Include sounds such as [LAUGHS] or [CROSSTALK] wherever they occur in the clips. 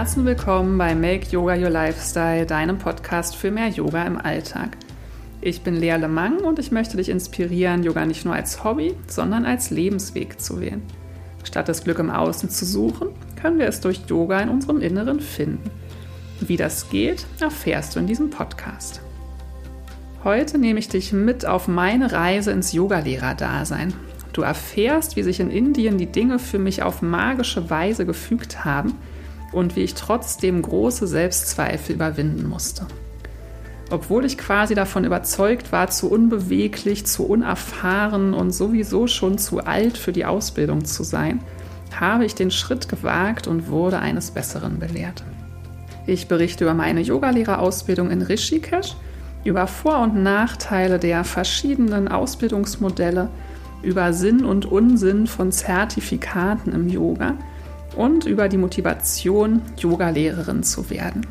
Herzen willkommen bei Make Yoga Your Lifestyle, deinem Podcast für mehr Yoga im Alltag. Ich bin Lea Lemang und ich möchte dich inspirieren, Yoga nicht nur als Hobby, sondern als Lebensweg zu wählen. Statt das Glück im Außen zu suchen, können wir es durch Yoga in unserem Inneren finden. Wie das geht, erfährst du in diesem Podcast. Heute nehme ich dich mit auf meine Reise ins Yogalehrer-Dasein. Du erfährst, wie sich in Indien die Dinge für mich auf magische Weise gefügt haben und wie ich trotzdem große Selbstzweifel überwinden musste. Obwohl ich quasi davon überzeugt war, zu unbeweglich, zu unerfahren und sowieso schon zu alt für die Ausbildung zu sein, habe ich den Schritt gewagt und wurde eines Besseren belehrt. Ich berichte über meine Yogalehrerausbildung in Rishikesh über Vor- und Nachteile der verschiedenen Ausbildungsmodelle, über Sinn und Unsinn von Zertifikaten im Yoga und über die Motivation, Yogalehrerin zu werden.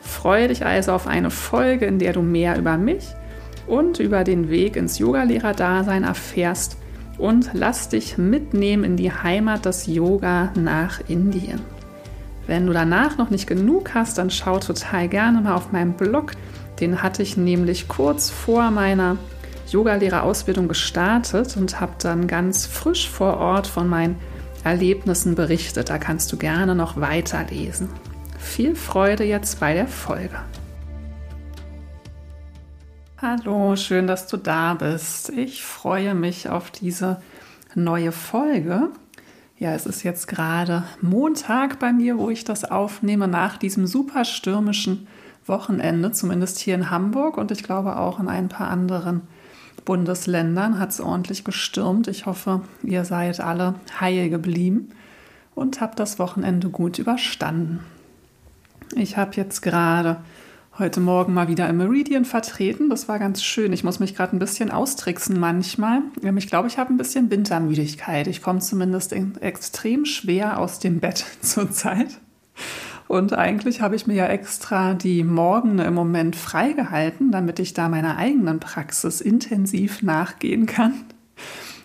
Freue dich also auf eine Folge, in der du mehr über mich und über den Weg ins Yogalehrer-Dasein erfährst und lass dich mitnehmen in die Heimat des Yoga nach Indien. Wenn du danach noch nicht genug hast, dann schau total gerne mal auf meinem Blog den hatte ich nämlich kurz vor meiner Yogalehrerausbildung gestartet und habe dann ganz frisch vor Ort von meinen Erlebnissen berichtet. Da kannst du gerne noch weiterlesen. Viel Freude jetzt bei der Folge. Hallo, schön, dass du da bist. Ich freue mich auf diese neue Folge. Ja, es ist jetzt gerade Montag bei mir, wo ich das aufnehme, nach diesem super stürmischen Wochenende, zumindest hier in Hamburg und ich glaube auch in ein paar anderen Bundesländern hat es ordentlich gestürmt. Ich hoffe, ihr seid alle heil geblieben und habt das Wochenende gut überstanden. Ich habe jetzt gerade heute Morgen mal wieder im Meridian vertreten. Das war ganz schön. Ich muss mich gerade ein bisschen austricksen manchmal. Ich glaube, ich habe ein bisschen Wintermüdigkeit. Ich komme zumindest extrem schwer aus dem Bett [LAUGHS] zurzeit. Und eigentlich habe ich mir ja extra die Morgen im Moment freigehalten, damit ich da meiner eigenen Praxis intensiv nachgehen kann.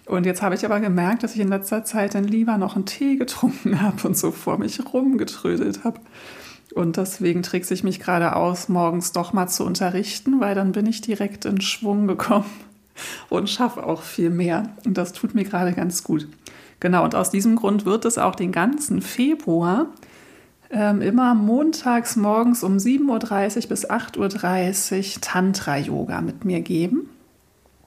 Und jetzt habe ich aber gemerkt, dass ich in letzter Zeit dann lieber noch einen Tee getrunken [LAUGHS] habe und so vor mich rumgetrödelt habe. Und deswegen trickse ich mich gerade aus, morgens doch mal zu unterrichten, weil dann bin ich direkt in Schwung gekommen [LAUGHS] und schaffe auch viel mehr. Und das tut mir gerade ganz gut. Genau, und aus diesem Grund wird es auch den ganzen Februar ähm, immer montags morgens um 7.30 Uhr bis 8.30 Uhr Tantra-Yoga mit mir geben.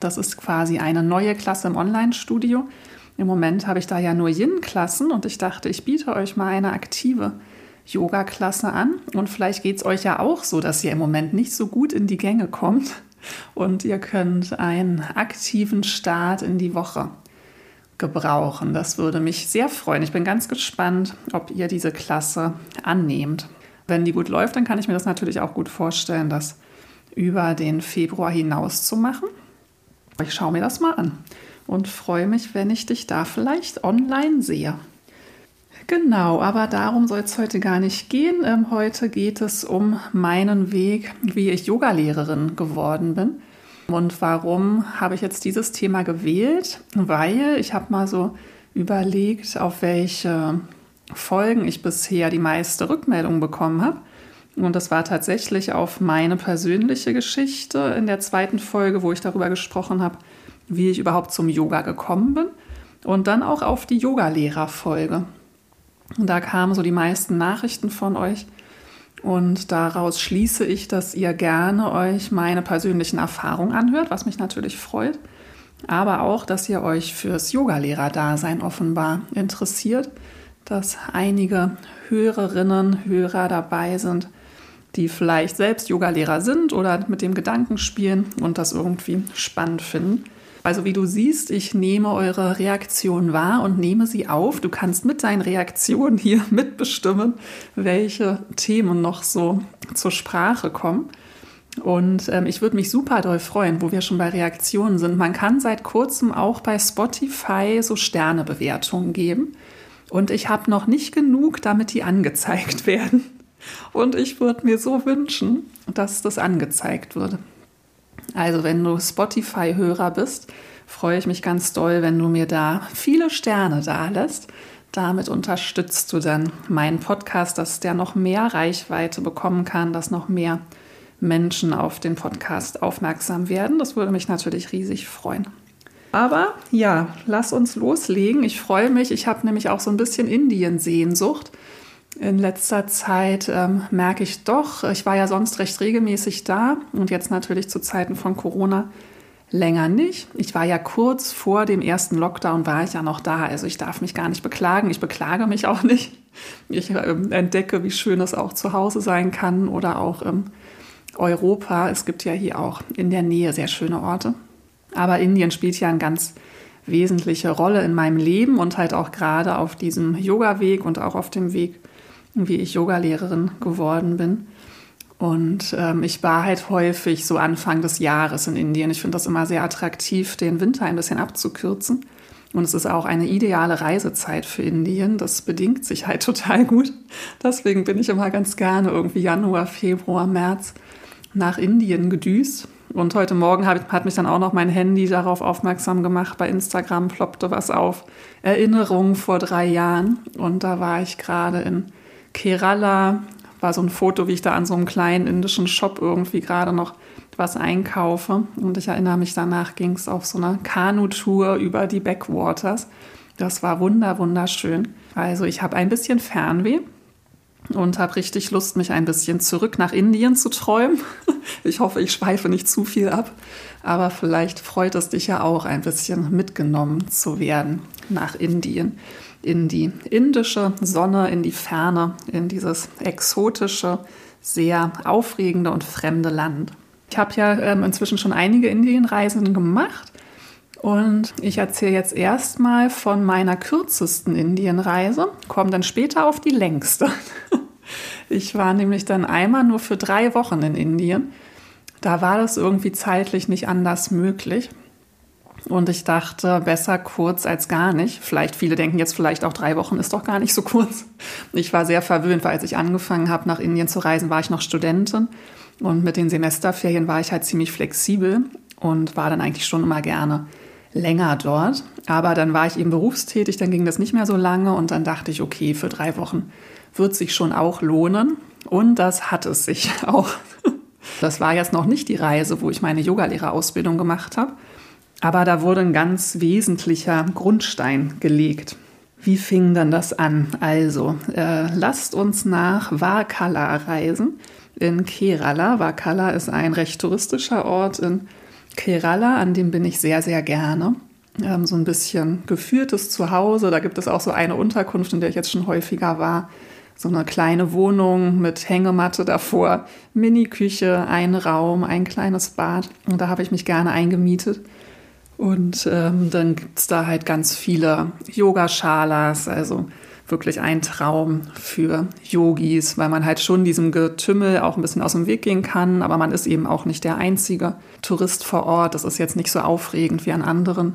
Das ist quasi eine neue Klasse im Online-Studio. Im Moment habe ich da ja nur Yin-Klassen und ich dachte, ich biete euch mal eine aktive Yoga-Klasse an. Und vielleicht geht es euch ja auch so, dass ihr im Moment nicht so gut in die Gänge kommt und ihr könnt einen aktiven Start in die Woche gebrauchen. Das würde mich sehr freuen. Ich bin ganz gespannt, ob ihr diese Klasse annehmt. Wenn die gut läuft, dann kann ich mir das natürlich auch gut vorstellen, das über den Februar hinaus zu machen. Ich schaue mir das mal an und freue mich, wenn ich dich da vielleicht online sehe. Genau, aber darum soll es heute gar nicht gehen. Ähm, heute geht es um meinen Weg, wie ich Yogalehrerin geworden bin. Und warum habe ich jetzt dieses Thema gewählt? Weil ich habe mal so überlegt, auf welche Folgen ich bisher die meiste Rückmeldung bekommen habe. Und das war tatsächlich auf meine persönliche Geschichte in der zweiten Folge, wo ich darüber gesprochen habe, wie ich überhaupt zum Yoga gekommen bin. Und dann auch auf die Yogalehrer-Folge. Und da kamen so die meisten Nachrichten von euch, und daraus schließe ich, dass ihr gerne euch meine persönlichen Erfahrungen anhört, was mich natürlich freut. Aber auch, dass ihr euch fürs Yogalehrer-Dasein offenbar interessiert, dass einige Hörerinnen, Hörer dabei sind, die vielleicht selbst Yogalehrer sind oder mit dem Gedanken spielen und das irgendwie spannend finden. Also wie du siehst, ich nehme eure Reaktion wahr und nehme sie auf. Du kannst mit deinen Reaktionen hier [LAUGHS] mitbestimmen, welche Themen noch so zur Sprache kommen. Und ähm, ich würde mich super doll freuen, wo wir schon bei Reaktionen sind. Man kann seit kurzem auch bei Spotify so Sternebewertungen geben. Und ich habe noch nicht genug, damit die angezeigt [LAUGHS] werden. Und ich würde mir so wünschen, dass das angezeigt würde. Also wenn du Spotify-Hörer bist, freue ich mich ganz doll, wenn du mir da viele Sterne da lässt. Damit unterstützt du dann meinen Podcast, dass der noch mehr Reichweite bekommen kann, dass noch mehr Menschen auf den Podcast aufmerksam werden. Das würde mich natürlich riesig freuen. Aber ja, lass uns loslegen. Ich freue mich. Ich habe nämlich auch so ein bisschen Indien-Sehnsucht. In letzter Zeit ähm, merke ich doch, ich war ja sonst recht regelmäßig da und jetzt natürlich zu Zeiten von Corona länger nicht. Ich war ja kurz vor dem ersten Lockdown, war ich ja noch da. Also ich darf mich gar nicht beklagen. Ich beklage mich auch [LAUGHS] nicht. Ich äh, entdecke, wie schön es auch zu Hause sein kann oder auch im Europa. Es gibt ja hier auch in der Nähe sehr schöne Orte. Aber Indien spielt ja eine ganz wesentliche Rolle in meinem Leben und halt auch gerade auf diesem Yoga-Weg und auch auf dem Weg, wie ich Yogalehrerin geworden bin. Und ähm, ich war halt häufig so Anfang des Jahres in Indien. Ich finde das immer sehr attraktiv, den Winter ein bisschen abzukürzen. Und es ist auch eine ideale Reisezeit für Indien. Das bedingt sich halt [LAUGHS] total gut. Deswegen bin ich immer ganz gerne irgendwie Januar, Februar, März nach Indien gedüst. Und heute Morgen hat, hat mich dann auch noch mein Handy darauf aufmerksam gemacht. Bei Instagram ploppte was auf. Erinnerungen vor drei Jahren. Und da war ich gerade in Kerala. War so ein Foto, wie ich da an so einem kleinen indischen Shop irgendwie gerade noch was einkaufe. Und ich erinnere mich, danach ging es auf so eine Kanutour über die Backwaters. Das war wunder, wunderschön. Also ich habe ein bisschen Fernweh und habe richtig Lust, mich ein bisschen zurück nach Indien zu träumen. [LAUGHS] Ich hoffe, ich schweife nicht zu viel ab, aber vielleicht freut es dich ja auch ein bisschen mitgenommen zu werden nach Indien, in die indische Sonne, in die Ferne, in dieses exotische, sehr aufregende und fremde Land. Ich habe ja ähm, inzwischen schon einige Indienreisen gemacht und ich erzähle jetzt erstmal von meiner kürzesten Indienreise, komme dann später auf die längste. [LAUGHS] Ich war nämlich dann einmal nur für drei Wochen in Indien. Da war das irgendwie zeitlich nicht anders möglich. Und ich dachte, besser kurz als gar nicht. Vielleicht, viele denken jetzt vielleicht auch drei Wochen ist doch gar nicht so kurz. Ich war sehr verwöhnt, weil als ich angefangen habe, nach Indien zu reisen, war ich noch Studentin. Und mit den Semesterferien war ich halt ziemlich flexibel und war dann eigentlich schon immer gerne länger dort. Aber dann war ich eben berufstätig, dann ging das nicht mehr so lange und dann dachte ich, okay, für drei Wochen wird sich schon auch lohnen. Und das hat es sich [LAUGHS] auch. Das war jetzt noch nicht die Reise, wo ich meine Yogalehrerausbildung gemacht habe, aber da wurde ein ganz wesentlicher Grundstein gelegt. Wie fing dann das an? Also, äh, lasst uns nach Varkala reisen in Kerala. Varkala ist ein recht touristischer Ort in Kerala, an dem bin ich sehr, sehr gerne. Ähm, so ein bisschen geführtes Zuhause. Da gibt es auch so eine Unterkunft, in der ich jetzt schon häufiger war so eine kleine Wohnung mit Hängematte davor, Mini-Küche, ein Raum, ein kleines Bad. Und da habe ich mich gerne eingemietet. Und ähm, dann gibt es da halt ganz viele Yogaschalas, also wirklich ein Traum für Yogis, weil man halt schon diesem Getümmel auch ein bisschen aus dem Weg gehen kann, aber man ist eben auch nicht der einzige Tourist vor Ort. Das ist jetzt nicht so aufregend wie an anderen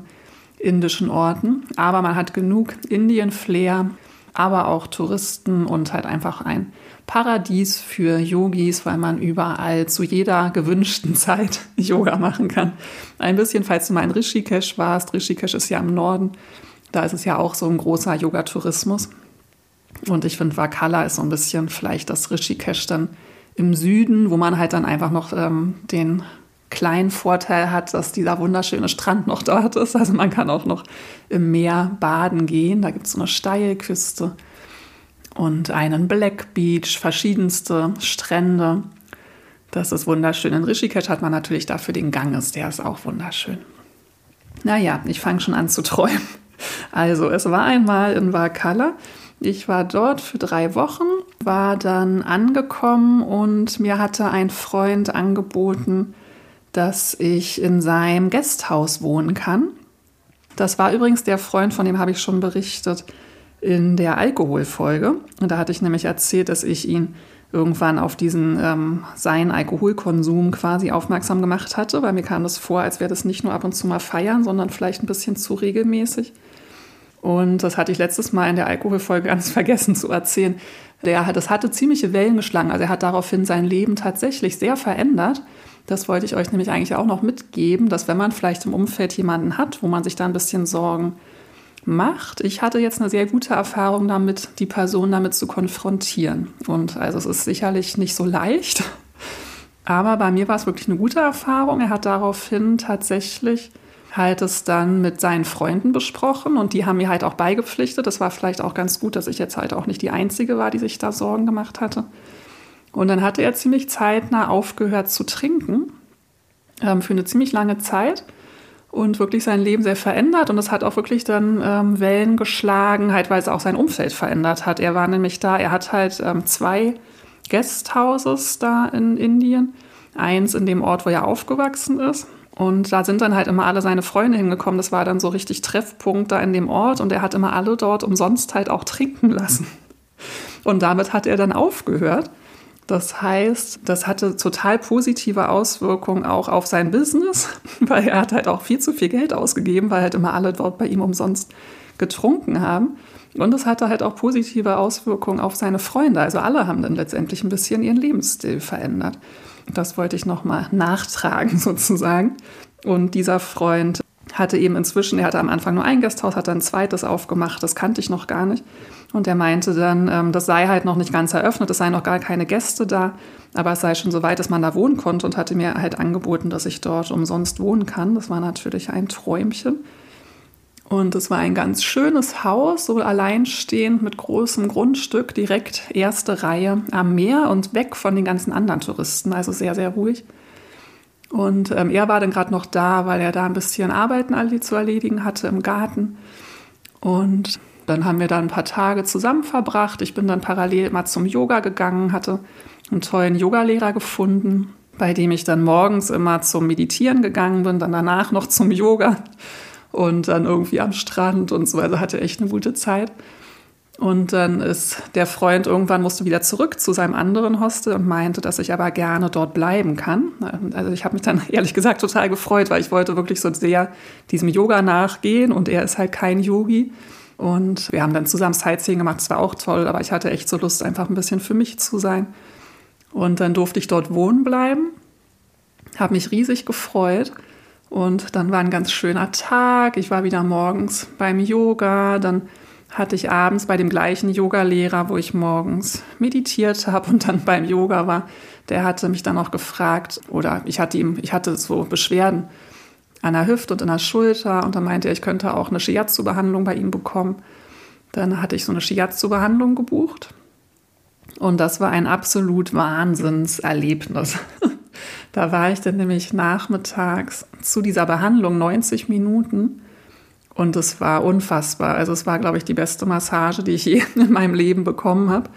indischen Orten, aber man hat genug Indien-Flair aber auch Touristen und halt einfach ein Paradies für Yogis, weil man überall zu jeder gewünschten Zeit [LAUGHS] Yoga machen kann. Ein bisschen, falls du mal in Rishikesh warst, Rishikesh ist ja im Norden, da ist es ja auch so ein großer Yogatourismus. Und ich finde, Vakala ist so ein bisschen vielleicht das Rishikesh dann im Süden, wo man halt dann einfach noch ähm, den kleinen Vorteil hat, dass dieser wunderschöne Strand noch dort ist. Also man kann auch noch im Meer baden gehen. Da gibt es so eine Steilküste und einen Black Beach, verschiedenste Strände. Das ist wunderschön. In Rishikesh hat man natürlich dafür den Ganges, der ist auch wunderschön. Naja, ich fange schon an zu träumen. Also, es war einmal in Varkala. Ich war dort für drei Wochen, war dann angekommen und mir hatte ein Freund angeboten, dass ich in seinem Gasthaus wohnen kann. Das war übrigens der Freund, von dem habe ich schon berichtet in der Alkoholfolge. Und da hatte ich nämlich erzählt, dass ich ihn irgendwann auf diesen ähm, seinen Alkoholkonsum quasi aufmerksam gemacht hatte, weil mir kam das vor, als wäre das nicht nur ab und zu mal feiern, sondern vielleicht ein bisschen zu regelmäßig. Und das hatte ich letztes Mal in der Alkoholfolge ganz [LAUGHS] vergessen zu erzählen. Der, das hatte ziemliche Wellen geschlagen. Also er hat daraufhin sein Leben tatsächlich sehr verändert. Das wollte ich euch nämlich eigentlich auch noch mitgeben, dass wenn man vielleicht im Umfeld jemanden hat, wo man sich da ein bisschen Sorgen macht. Ich hatte jetzt eine sehr gute Erfahrung damit, die Person damit zu konfrontieren. Und also es ist sicherlich nicht so leicht, [LAUGHS] aber bei mir war es wirklich eine gute Erfahrung. Er hat daraufhin tatsächlich halt es dann mit seinen Freunden besprochen und die haben mir halt auch beigepflichtet. Das war vielleicht auch ganz gut, dass ich jetzt halt auch nicht die Einzige war, die sich da Sorgen gemacht hatte. Und dann hatte er ziemlich zeitnah aufgehört zu trinken ähm, für eine ziemlich lange Zeit und wirklich sein Leben sehr verändert. Und es hat auch wirklich dann ähm, Wellen geschlagen, halt, weil es auch sein Umfeld verändert hat. Er war nämlich da, er hat halt ähm, zwei Guesthouses da in Indien. Eins in dem Ort, wo er aufgewachsen ist. Und da sind dann halt immer alle seine Freunde hingekommen. Das war dann so richtig Treffpunkt da in dem Ort. Und er hat immer alle dort umsonst halt auch trinken lassen. Und damit hat er dann aufgehört. Das heißt, das hatte total positive Auswirkungen auch auf sein Business, [LAUGHS] weil er hat halt auch viel zu viel Geld ausgegeben, weil halt immer alle dort bei ihm umsonst getrunken haben. Und es hatte halt auch positive Auswirkungen auf seine Freunde. Also alle haben dann letztendlich ein bisschen ihren Lebensstil verändert. Das wollte ich nochmal nachtragen [LAUGHS] sozusagen. Und dieser Freund hatte eben inzwischen, er hatte am Anfang nur ein Gasthaus, hat dann ein zweites aufgemacht, das kannte ich noch gar nicht. Und er meinte dann, ähm, das sei halt noch nicht ganz eröffnet, es seien noch gar keine Gäste da, aber es sei schon so weit, dass man da wohnen konnte und hatte mir halt angeboten, dass ich dort umsonst wohnen kann. Das war natürlich ein Träumchen. Und es war ein ganz schönes Haus, so alleinstehend mit großem Grundstück, direkt erste Reihe am Meer und weg von den ganzen anderen Touristen, also sehr, sehr ruhig. Und ähm, er war dann gerade noch da, weil er da ein bisschen Arbeiten zu erledigen hatte im Garten. Und dann haben wir da ein paar Tage zusammen verbracht. Ich bin dann parallel mal zum Yoga gegangen, hatte einen tollen Yogalehrer gefunden, bei dem ich dann morgens immer zum Meditieren gegangen bin, dann danach noch zum Yoga und dann irgendwie am Strand und so. Also hatte echt eine gute Zeit. Und dann ist der Freund irgendwann musste wieder zurück zu seinem anderen Hostel und meinte, dass ich aber gerne dort bleiben kann. Also ich habe mich dann [LAUGHS] ehrlich gesagt total gefreut, weil ich wollte wirklich so sehr diesem Yoga nachgehen und er ist halt kein Yogi. Und wir haben dann zusammen Sightseeing gemacht, das war auch toll, aber ich hatte echt so Lust, einfach ein bisschen für mich zu sein. Und dann durfte ich dort wohnen bleiben, habe mich riesig gefreut. Und dann war ein ganz schöner Tag. Ich war wieder morgens beim Yoga. Dann hatte ich abends bei dem gleichen Yogalehrer, wo ich morgens meditiert habe und dann beim Yoga war. Der hatte mich dann auch gefragt, oder ich hatte ihm, ich hatte so Beschwerden an der Hüfte und an der Schulter und dann meinte er, ich könnte auch eine Shiatsu-Behandlung bei ihm bekommen. Dann hatte ich so eine Shiatsu-Behandlung gebucht und das war ein absolut Wahnsinnserlebnis. [LAUGHS] da war ich dann nämlich nachmittags zu dieser Behandlung 90 Minuten und es war unfassbar. Also es war, glaube ich, die beste Massage, die ich je [LAUGHS] in meinem Leben bekommen habe.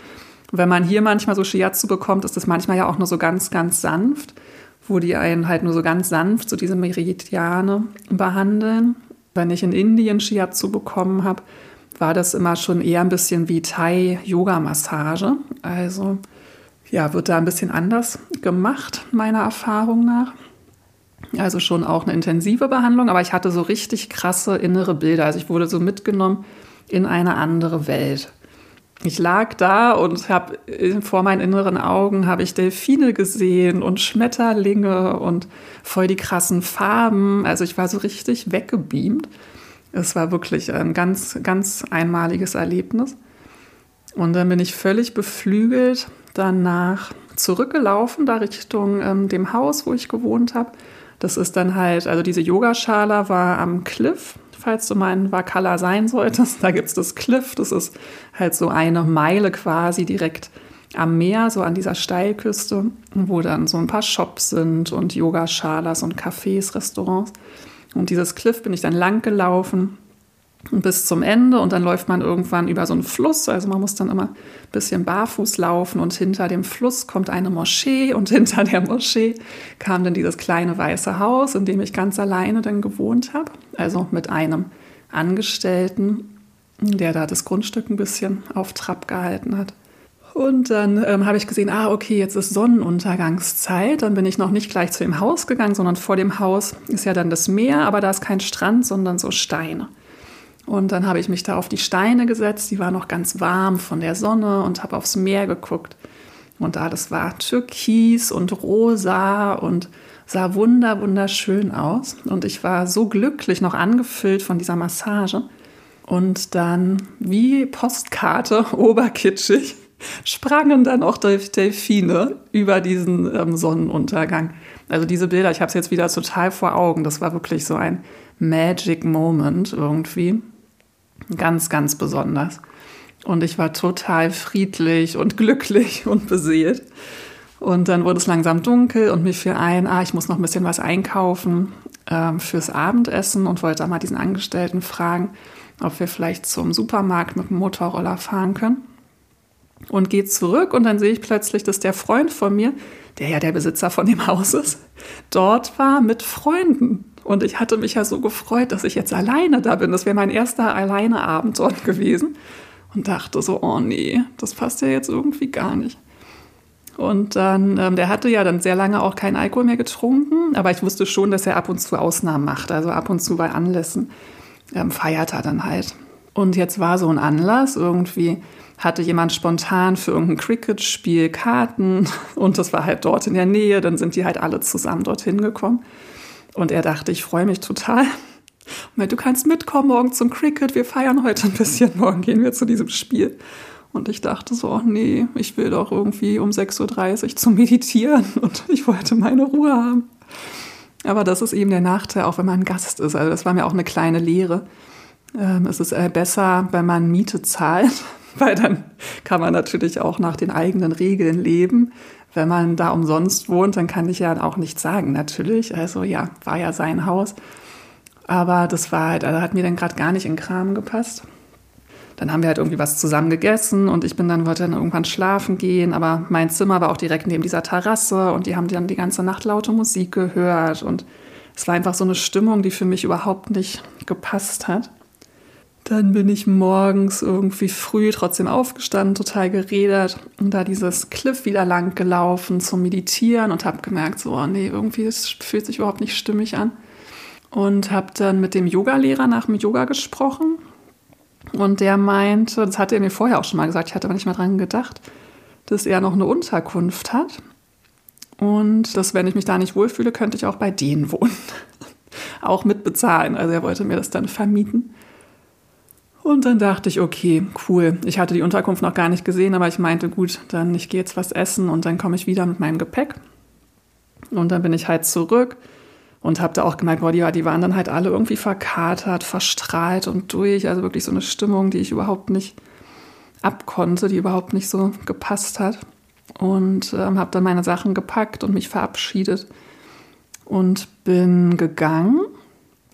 Wenn man hier manchmal so Shiatsu bekommt, ist das manchmal ja auch nur so ganz, ganz sanft wo die einen halt nur so ganz sanft so diese Meridiane behandeln. Wenn ich in Indien Shiatsu bekommen habe, war das immer schon eher ein bisschen wie Thai-Yoga-Massage. Also ja, wird da ein bisschen anders gemacht, meiner Erfahrung nach. Also schon auch eine intensive Behandlung, aber ich hatte so richtig krasse innere Bilder. Also ich wurde so mitgenommen in eine andere Welt ich lag da und habe vor meinen inneren Augen habe ich Delfine gesehen und Schmetterlinge und voll die krassen Farben. Also ich war so richtig weggebeamt. Es war wirklich ein ganz, ganz einmaliges Erlebnis. Und dann bin ich völlig beflügelt danach zurückgelaufen, da Richtung ähm, dem Haus, wo ich gewohnt habe. Das ist dann halt, also diese Yogaschala war am Cliff falls du mal in Wakala sein solltest. Da gibt es das Cliff, das ist halt so eine Meile quasi direkt am Meer, so an dieser Steilküste, wo dann so ein paar Shops sind und Yogaschalas und Cafés, Restaurants. Und dieses Cliff bin ich dann lang gelaufen bis zum Ende und dann läuft man irgendwann über so einen Fluss. Also man muss dann immer ein bisschen barfuß laufen und hinter dem Fluss kommt eine Moschee und [LAUGHS] hinter der Moschee kam dann dieses kleine weiße Haus, in dem ich ganz alleine dann gewohnt habe. Also mit einem Angestellten, der da das Grundstück ein bisschen auf Trab gehalten hat. Und dann ähm, habe ich gesehen, ah, okay, jetzt ist Sonnenuntergangszeit. Dann bin ich noch nicht gleich zu dem Haus gegangen, sondern vor dem Haus ist ja dann das Meer, aber da ist kein Strand, sondern so Steine. Und dann habe ich mich da auf die Steine gesetzt, die war noch ganz warm von der Sonne und habe aufs Meer geguckt. Und alles war türkis und rosa und sah wunder, wunderschön aus. Und ich war so glücklich, noch angefüllt von dieser Massage. Und dann wie Postkarte, [LAUGHS] oberkitschig, sprangen dann auch Delfine über diesen ähm, Sonnenuntergang. Also diese Bilder, ich habe es jetzt wieder total vor Augen. Das war wirklich so ein Magic Moment irgendwie. Ganz, ganz besonders. Und ich war total friedlich und glücklich und beseelt. Und dann wurde es langsam dunkel und mir fiel ein, ah, ich muss noch ein bisschen was einkaufen äh, fürs Abendessen und wollte mal diesen Angestellten fragen, ob wir vielleicht zum Supermarkt mit dem Motorroller fahren können. Und gehe zurück und dann sehe ich plötzlich, dass der Freund von mir, der ja der Besitzer von dem Haus ist, dort war mit Freunden. Und ich hatte mich ja so gefreut, dass ich jetzt alleine da bin. Das wäre mein erster Alleineabend dort gewesen. Und dachte so, oh nee, das passt ja jetzt irgendwie gar nicht. Und dann, ähm, der hatte ja dann sehr lange auch keinen Alkohol mehr getrunken, aber ich wusste schon, dass er ab und zu Ausnahmen macht. Also ab und zu bei Anlässen ähm, feiert er dann halt. Und jetzt war so ein Anlass, irgendwie hatte jemand spontan für irgendein Cricket-Spiel Karten [LAUGHS] und das war halt dort in der Nähe, dann sind die halt alle zusammen dorthin gekommen. Und er dachte, ich freue mich total. Du kannst mitkommen morgen zum Cricket, wir feiern heute ein bisschen, [LAUGHS] morgen gehen wir zu diesem Spiel. Und ich dachte so, nee, ich will doch irgendwie um 6.30 Uhr zu meditieren [LAUGHS] und ich wollte meine Ruhe haben. Aber das ist eben der Nachteil, auch wenn man Gast ist. Also das war mir auch eine kleine Lehre. Ähm, es ist äh, besser, wenn man Miete zahlt, [LAUGHS] weil dann kann man natürlich auch nach den eigenen Regeln leben. Wenn man da umsonst wohnt, dann kann ich ja auch nichts sagen, natürlich. Also ja, war ja sein Haus. Aber das war halt, also hat mir dann gerade gar nicht in Kram gepasst dann haben wir halt irgendwie was zusammen gegessen und ich bin dann, wollte dann irgendwann schlafen gehen, aber mein Zimmer war auch direkt neben dieser Terrasse und die haben dann die ganze Nacht laute Musik gehört und es war einfach so eine Stimmung, die für mich überhaupt nicht gepasst hat. Dann bin ich morgens irgendwie früh trotzdem aufgestanden, total geredet und da dieses Cliff wieder lang gelaufen zum Meditieren und habe gemerkt, so, oh nee, irgendwie es fühlt sich überhaupt nicht stimmig an. Und habe dann mit dem Yogalehrer nach dem Yoga gesprochen und der meinte, das hatte er mir vorher auch schon mal gesagt, ich hatte aber nicht mehr dran gedacht, dass er noch eine Unterkunft hat. Und dass, wenn ich mich da nicht wohlfühle, könnte ich auch bei denen wohnen. [LAUGHS] auch mitbezahlen. Also er wollte mir das dann vermieten. Und dann dachte ich, okay, cool. Ich hatte die Unterkunft noch gar nicht gesehen, aber ich meinte, gut, dann ich gehe jetzt was essen und dann komme ich wieder mit meinem Gepäck. Und dann bin ich halt zurück und habe da auch gemerkt, boah, die, die waren dann halt alle irgendwie verkatert, verstrahlt und durch. Also wirklich so eine Stimmung, die ich überhaupt nicht abkonnte, die überhaupt nicht so gepasst hat. Und ähm, habe dann meine Sachen gepackt und mich verabschiedet und bin gegangen.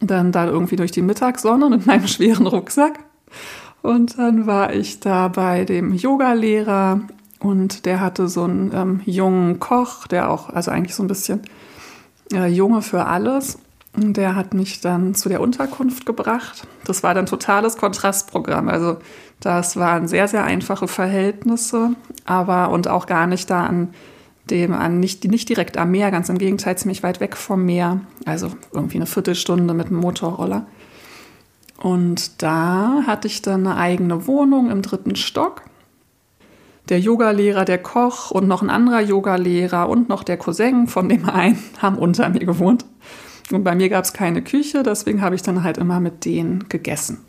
Dann da irgendwie durch die Mittagssonne mit meinem [LAUGHS] schweren Rucksack. Und dann war ich da bei dem Yogalehrer und der hatte so einen ähm, jungen Koch, der auch, also eigentlich so ein bisschen äh, Junge für alles. Der hat mich dann zu der Unterkunft gebracht. Das war dann totales Kontrastprogramm. Also das waren sehr, sehr einfache Verhältnisse, aber und auch gar nicht da an dem, an nicht, nicht direkt am Meer, ganz im Gegenteil, ziemlich weit weg vom Meer. Also irgendwie eine Viertelstunde mit dem Motorroller. Und da hatte ich dann eine eigene Wohnung im dritten Stock der Yogalehrer, der Koch und noch ein anderer Yogalehrer und noch der Cousin von dem einen [LAUGHS] haben unter mir gewohnt. Und bei mir gab es keine Küche, deswegen habe ich dann halt immer mit denen gegessen.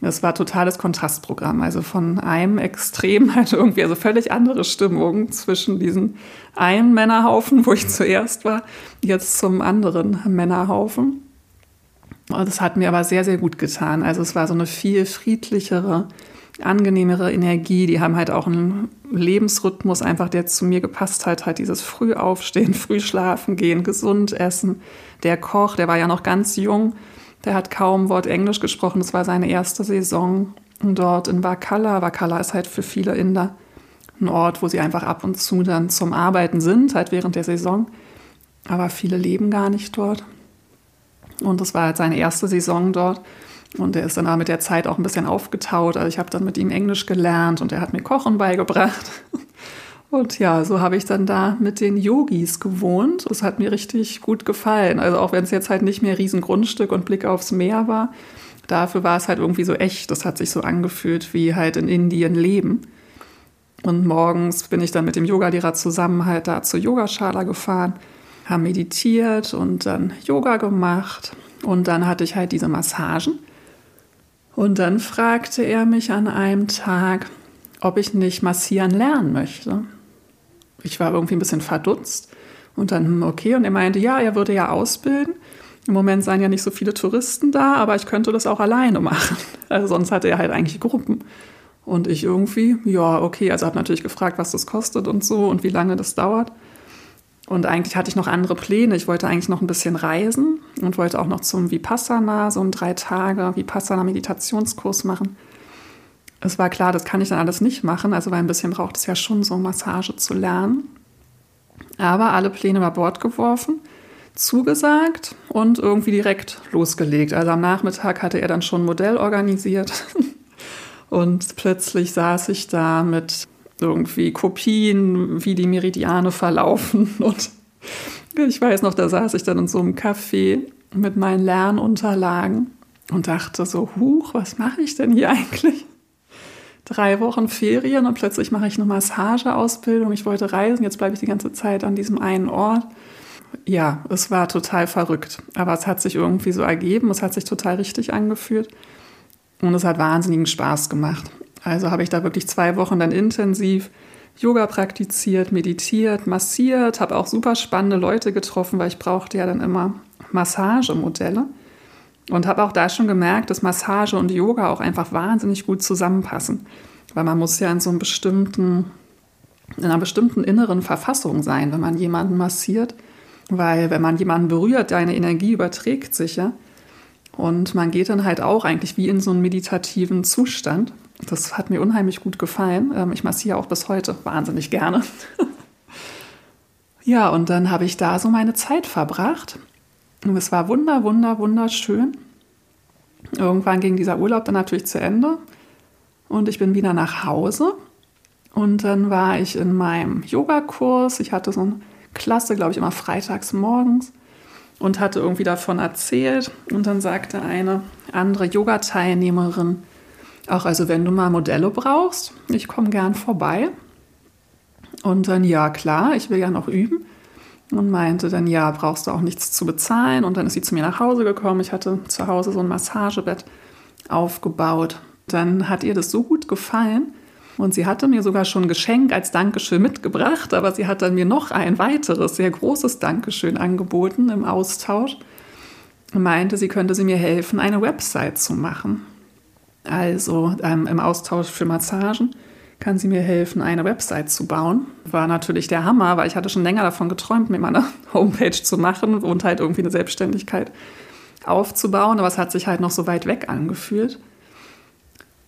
Das war totales Kontrastprogramm. Also von einem Extrem [LAUGHS] halt irgendwie, also völlig andere Stimmung zwischen diesen einen Männerhaufen, wo ich [LAUGHS] zuerst war, jetzt zum anderen Männerhaufen. Das hat mir aber sehr, sehr gut getan. Also es war so eine viel friedlichere, angenehmere Energie. Die haben halt auch einen Lebensrhythmus einfach, der zu mir gepasst hat. Halt dieses früh aufstehen, [LAUGHS] früh schlafen gehen, gesund essen. Der Koch, der war ja noch ganz jung, der hat kaum Wort Englisch gesprochen. Das war seine erste Saison dort in Vakala. Vakala ist halt für viele Inder ein Ort, wo sie einfach ab und zu dann zum Arbeiten sind, halt während der Saison. Aber viele leben gar nicht dort. Und das war halt seine erste Saison dort. Und er ist dann mit der Zeit auch ein bisschen aufgetaut. Also ich habe dann mit ihm Englisch gelernt und er hat mir Kochen beigebracht. [LAUGHS] Und ja, so habe ich dann da mit den Yogis gewohnt. Das hat mir richtig gut gefallen. Also auch wenn es jetzt halt nicht mehr Riesengrundstück und Blick aufs Meer war, dafür war es halt irgendwie so echt. Das hat sich so angefühlt wie halt in Indien leben. Und morgens bin ich dann mit dem Yogalehrer zusammen halt da zur Yogaschala gefahren, haben meditiert und dann Yoga gemacht. Und dann hatte ich halt diese Massagen. Und dann fragte er mich an einem Tag, ob ich nicht massieren lernen möchte. Ich war irgendwie ein bisschen verdutzt und dann, hm, okay, und er meinte, ja, er würde ja ausbilden. Im Moment seien ja nicht so viele Touristen da, aber ich könnte das auch alleine machen. [LAUGHS] Also sonst hatte er halt eigentlich Gruppen. Und ich irgendwie, ja, okay, also habe natürlich gefragt, was das kostet und so und wie lange das dauert. Und eigentlich hatte ich noch andere Pläne. Ich wollte eigentlich noch ein bisschen reisen und wollte auch noch zum Vipassana, so einen drei Tage Vipassana-Meditationskurs machen. Es war klar, das kann ich dann alles nicht machen, also weil ein bisschen braucht es ja schon, so Massage zu lernen. Aber alle Pläne über Bord geworfen, zugesagt und irgendwie direkt losgelegt. Also am Nachmittag hatte er dann schon ein Modell organisiert [LAUGHS] und plötzlich saß ich da mit irgendwie Kopien, wie die Meridiane verlaufen [LAUGHS] und ich weiß noch, da saß ich dann in so einem Café mit meinen Lernunterlagen und dachte so, huch, was mache ich denn hier eigentlich? drei Wochen Ferien und plötzlich mache ich eine Massageausbildung. Ich wollte reisen, jetzt bleibe ich die ganze Zeit an diesem einen Ort. Ja, es war total verrückt, aber es hat sich irgendwie so ergeben, es hat sich total richtig angefühlt und es hat wahnsinnigen Spaß gemacht. Also habe ich da wirklich zwei Wochen dann intensiv Yoga praktiziert, meditiert, massiert, habe auch super spannende Leute getroffen, weil ich brauchte ja dann immer Massagemodelle. Und habe auch da schon gemerkt, dass Massage und Yoga auch einfach wahnsinnig gut zusammenpassen. Weil man muss ja in so einem bestimmten, in einer bestimmten inneren Verfassung sein, wenn man jemanden massiert. Weil wenn man jemanden berührt, deine Energie überträgt sich ja. Und man geht dann halt auch eigentlich wie in so einen meditativen Zustand. Das hat mir unheimlich gut gefallen. Ähm, ich massiere auch bis heute wahnsinnig gerne. [LAUGHS] ja, und dann habe ich da so meine Zeit verbracht und es war wunder, wunder, wunderschön. Irgendwann ging dieser Urlaub dann natürlich zu Ende und ich bin wieder nach Hause. Und dann war ich in meinem Yogakurs. Ich hatte so eine Klasse, glaube ich, immer freitags morgens und hatte irgendwie davon erzählt. Und dann sagte eine andere Yoga-Teilnehmerin, auch also wenn du mal Modelle brauchst, ich komme gern vorbei. Und dann, ja klar, ich will ja noch üben und meinte dann, ja, brauchst du auch nichts zu bezahlen. Und dann ist sie zu mir nach Hause gekommen. Ich hatte zu Hause so ein Massagebett aufgebaut. Dann hat ihr das so gut gefallen. Und sie hatte mir sogar schon ein Geschenk als Dankeschön mitgebracht, aber sie hat dann mir noch ein weiteres, sehr großes Dankeschön angeboten im Austausch. Und meinte, sie könnte sie mir helfen, eine Website zu machen. Also ähm, im Austausch für Massagen kann sie mir helfen, eine Website zu bauen. War natürlich der Hammer, weil ich hatte schon länger davon geträumt, mir mal eine [LAUGHS] Homepage zu machen und halt irgendwie eine Selbstständigkeit aufzubauen, aber es hat sich halt noch so weit weg angefühlt.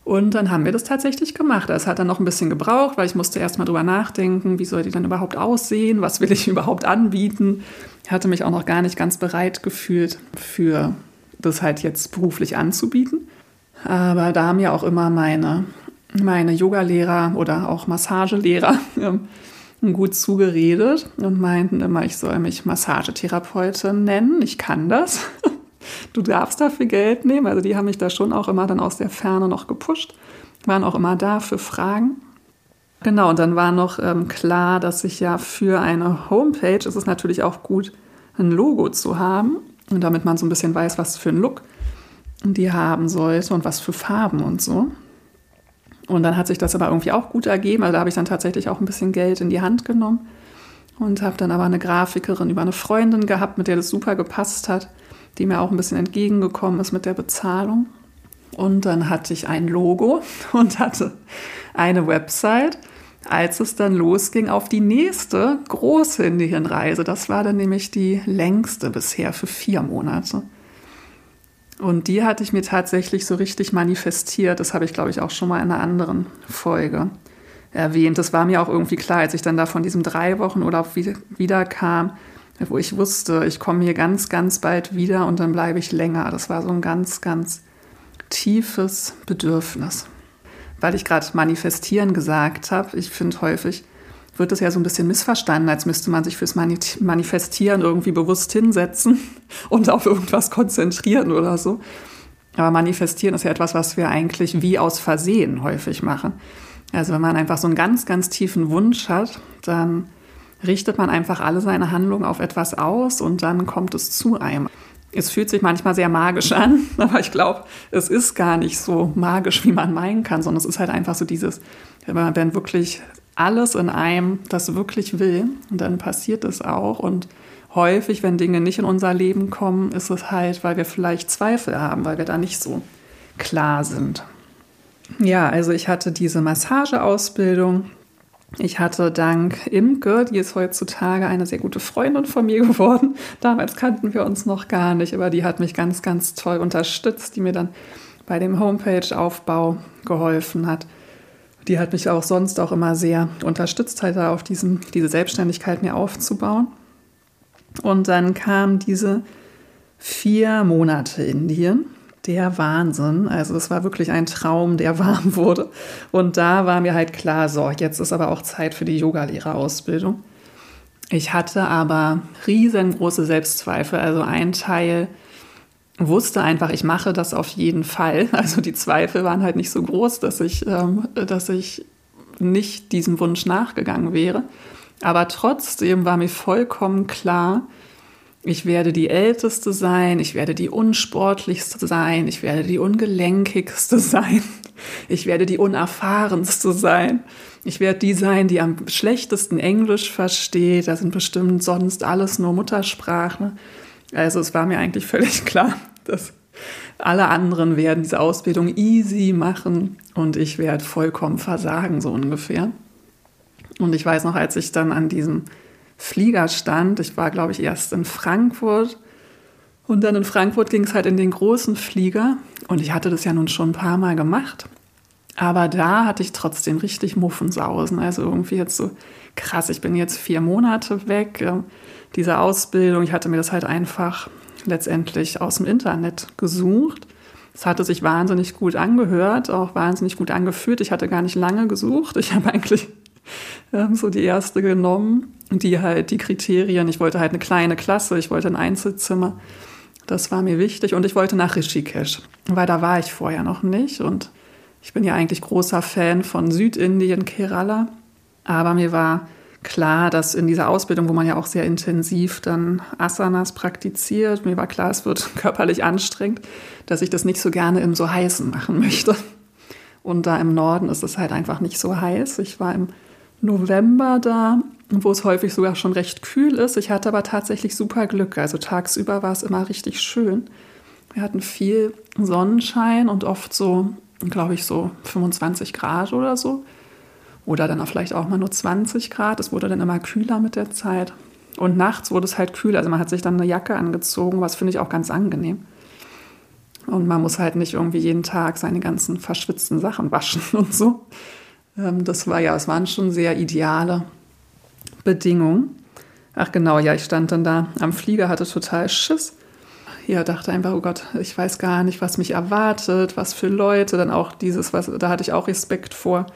Und dann haben wir das tatsächlich gemacht. Es hat dann noch ein bisschen gebraucht, weil ich musste erst mal drüber nachdenken, wie soll die dann überhaupt aussehen, was will ich [LAUGHS] überhaupt anbieten. Ich hatte mich auch noch gar nicht ganz bereit gefühlt, für das halt jetzt beruflich anzubieten. Aber da haben ja auch immer meine meine Yogalehrer oder auch Massagelehrer [LAUGHS] gut zugeredet und meinten immer, ich soll mich Massagetherapeutin nennen. Ich kann das. [LAUGHS] Du darfst dafür Geld nehmen. Also die haben mich da schon auch immer dann aus der Ferne noch gepusht, waren auch immer da für Fragen. Genau, und dann war noch ähm, klar, dass ich ja für eine Homepage, ist es natürlich auch gut, ein Logo zu haben. Und damit man so ein bisschen weiß, was für ein Look die haben sollte und was für Farben und so. Und dann hat sich das aber irgendwie auch gut ergeben. Also da habe ich dann tatsächlich auch ein bisschen Geld in die Hand genommen und habe dann aber eine Grafikerin über eine Freundin gehabt, mit der das super gepasst hat, die mir auch ein bisschen entgegengekommen ist mit der Bezahlung. Und dann hatte ich ein Logo [LAUGHS] und hatte eine Website, als es dann losging auf die nächste große Indienreise. Das war dann nämlich die längste bisher für vier Monate. Und die hatte ich mir tatsächlich so richtig manifestiert. Das habe ich, glaube ich, auch schon mal in einer anderen Folge erwähnt. Das war mir auch irgendwie klar, als ich dann da von diesem drei Wochen Urlaub wieder kam, wo ich wusste, ich komme hier ganz, ganz bald wieder und dann bleibe ich länger. Das war so ein ganz, ganz tiefes Bedürfnis. Weil ich gerade manifestieren gesagt habe, ich finde häufig, wird das ja so ein bisschen missverstanden, als müsste man sich fürs Manifestieren irgendwie bewusst hinsetzen [LAUGHS] und auf irgendwas konzentrieren oder so. Aber manifestieren ist ja etwas, was wir eigentlich wie aus Versehen häufig machen. Also wenn man einfach so einen ganz, ganz tiefen Wunsch hat, dann richtet man einfach alle seine Handlungen auf etwas aus und dann kommt es zu einem. es fühlt sich manchmal sehr magisch an, [LAUGHS] aber ich glaube, es ist gar nicht so magisch, wie man meinen kann, sondern es ist halt einfach so dieses, wenn wirklich alles in einem das wirklich will, und dann passiert es auch. Und häufig, wenn Dinge nicht in unser Leben kommen, ist es halt, weil wir vielleicht Zweifel haben, weil wir da nicht so klar sind. Ja, also ich hatte diese Massageausbildung ich hatte dank Imke, die ist heutzutage eine sehr gute Freundin von mir [LAUGHS] geworden. Damals kannten wir uns noch gar nicht, aber die hat mich ganz, ganz toll unterstützt, die mir dann bei dem Homepage-Aufbau geholfen hat. Die hat mich auch sonst auch immer sehr unterstützt, halt auf diesem, diese Selbstständigkeit mir aufzubauen. Und dann kam diese vier Monate Indien der Wahnsinn. Also es war wirklich ein Traum, der [LAUGHS] warm wurde. Und da war mir halt klar, so, jetzt ist aber auch Zeit für die Yogalehrerausbildung. Ich hatte aber riesengroße Selbstzweifel. Also ein Teil wusste einfach, ich mache das auf jeden Fall. [LAUGHS] Also die Zweifel waren halt nicht so groß, dass ich, ähm, dass ich nicht diesem Wunsch nachgegangen wäre. Aber trotzdem war mir vollkommen klar, ich werde die Älteste sein, ich werde die Unsportlichste sein, ich werde die Ungelenkigste [LAUGHS] sein, ich werde die Unerfahrenste sein, ich werde die sein, die am schlechtesten Englisch versteht, das sind bestimmt sonst alles nur Muttersprachen. Also es war mir eigentlich völlig [LAUGHS] klar, dass alle anderen werden diese Ausbildung easy machen und ich werde vollkommen versagen, so ungefähr. Und ich weiß noch, als ich dann an diesem Flieger stand. Ich war, glaube ich, erst in Frankfurt. Und dann in Frankfurt ging es halt in den großen Flieger. Und ich hatte das ja nun schon ein paar Mal gemacht. Aber da hatte ich trotzdem richtig Muffensausen. Also irgendwie jetzt so krass, ich bin jetzt vier Monate weg. Diese Ausbildung, ich hatte mir das halt einfach letztendlich aus dem Internet gesucht. Es hatte sich wahnsinnig gut angehört, auch wahnsinnig gut angefühlt. Ich hatte gar nicht lange gesucht. Ich habe eigentlich ähm, so die erste genommen, die halt die Kriterien, ich wollte halt eine kleine Klasse, ich wollte ein Einzelzimmer. Das war mir wichtig und ich wollte nach Rishikesh, weil da war ich vorher noch nicht und ich bin ja eigentlich großer Fan von Südindien, Kerala, aber mir war klar, dass in dieser Ausbildung, wo man ja auch sehr intensiv dann Asanas praktiziert, mir war klar, es wird [LAUGHS] körperlich anstrengend, dass ich das nicht so gerne im so heißen machen möchte. Und da im Norden ist es halt einfach nicht so heiß. Ich war im November da, wo es häufig sogar schon recht kühl ist. Ich hatte aber tatsächlich super Glück. Also tagsüber war es immer richtig schön. Wir hatten viel Sonnenschein und oft so, glaube ich, so 25 Grad oder so. Oder dann auch vielleicht auch mal nur 20 Grad. Es wurde dann immer kühler mit der Zeit. Und nachts wurde es halt kühler. Also man hat sich dann eine Jacke angezogen, was finde ich auch ganz angenehm. Und man muss halt nicht irgendwie jeden Tag seine ganzen verschwitzten Sachen waschen [LAUGHS] und so. Ähm, das war ja, es waren schon sehr ideale Bedingungen. Ach genau, ja, ich stand dann da am Flieger, hatte total Schiss. Ja, dachte einfach, oh Gott, ich weiß gar nicht, was mich erwartet, was für Leute. Dann auch dieses, was, da hatte ich auch Respekt vor,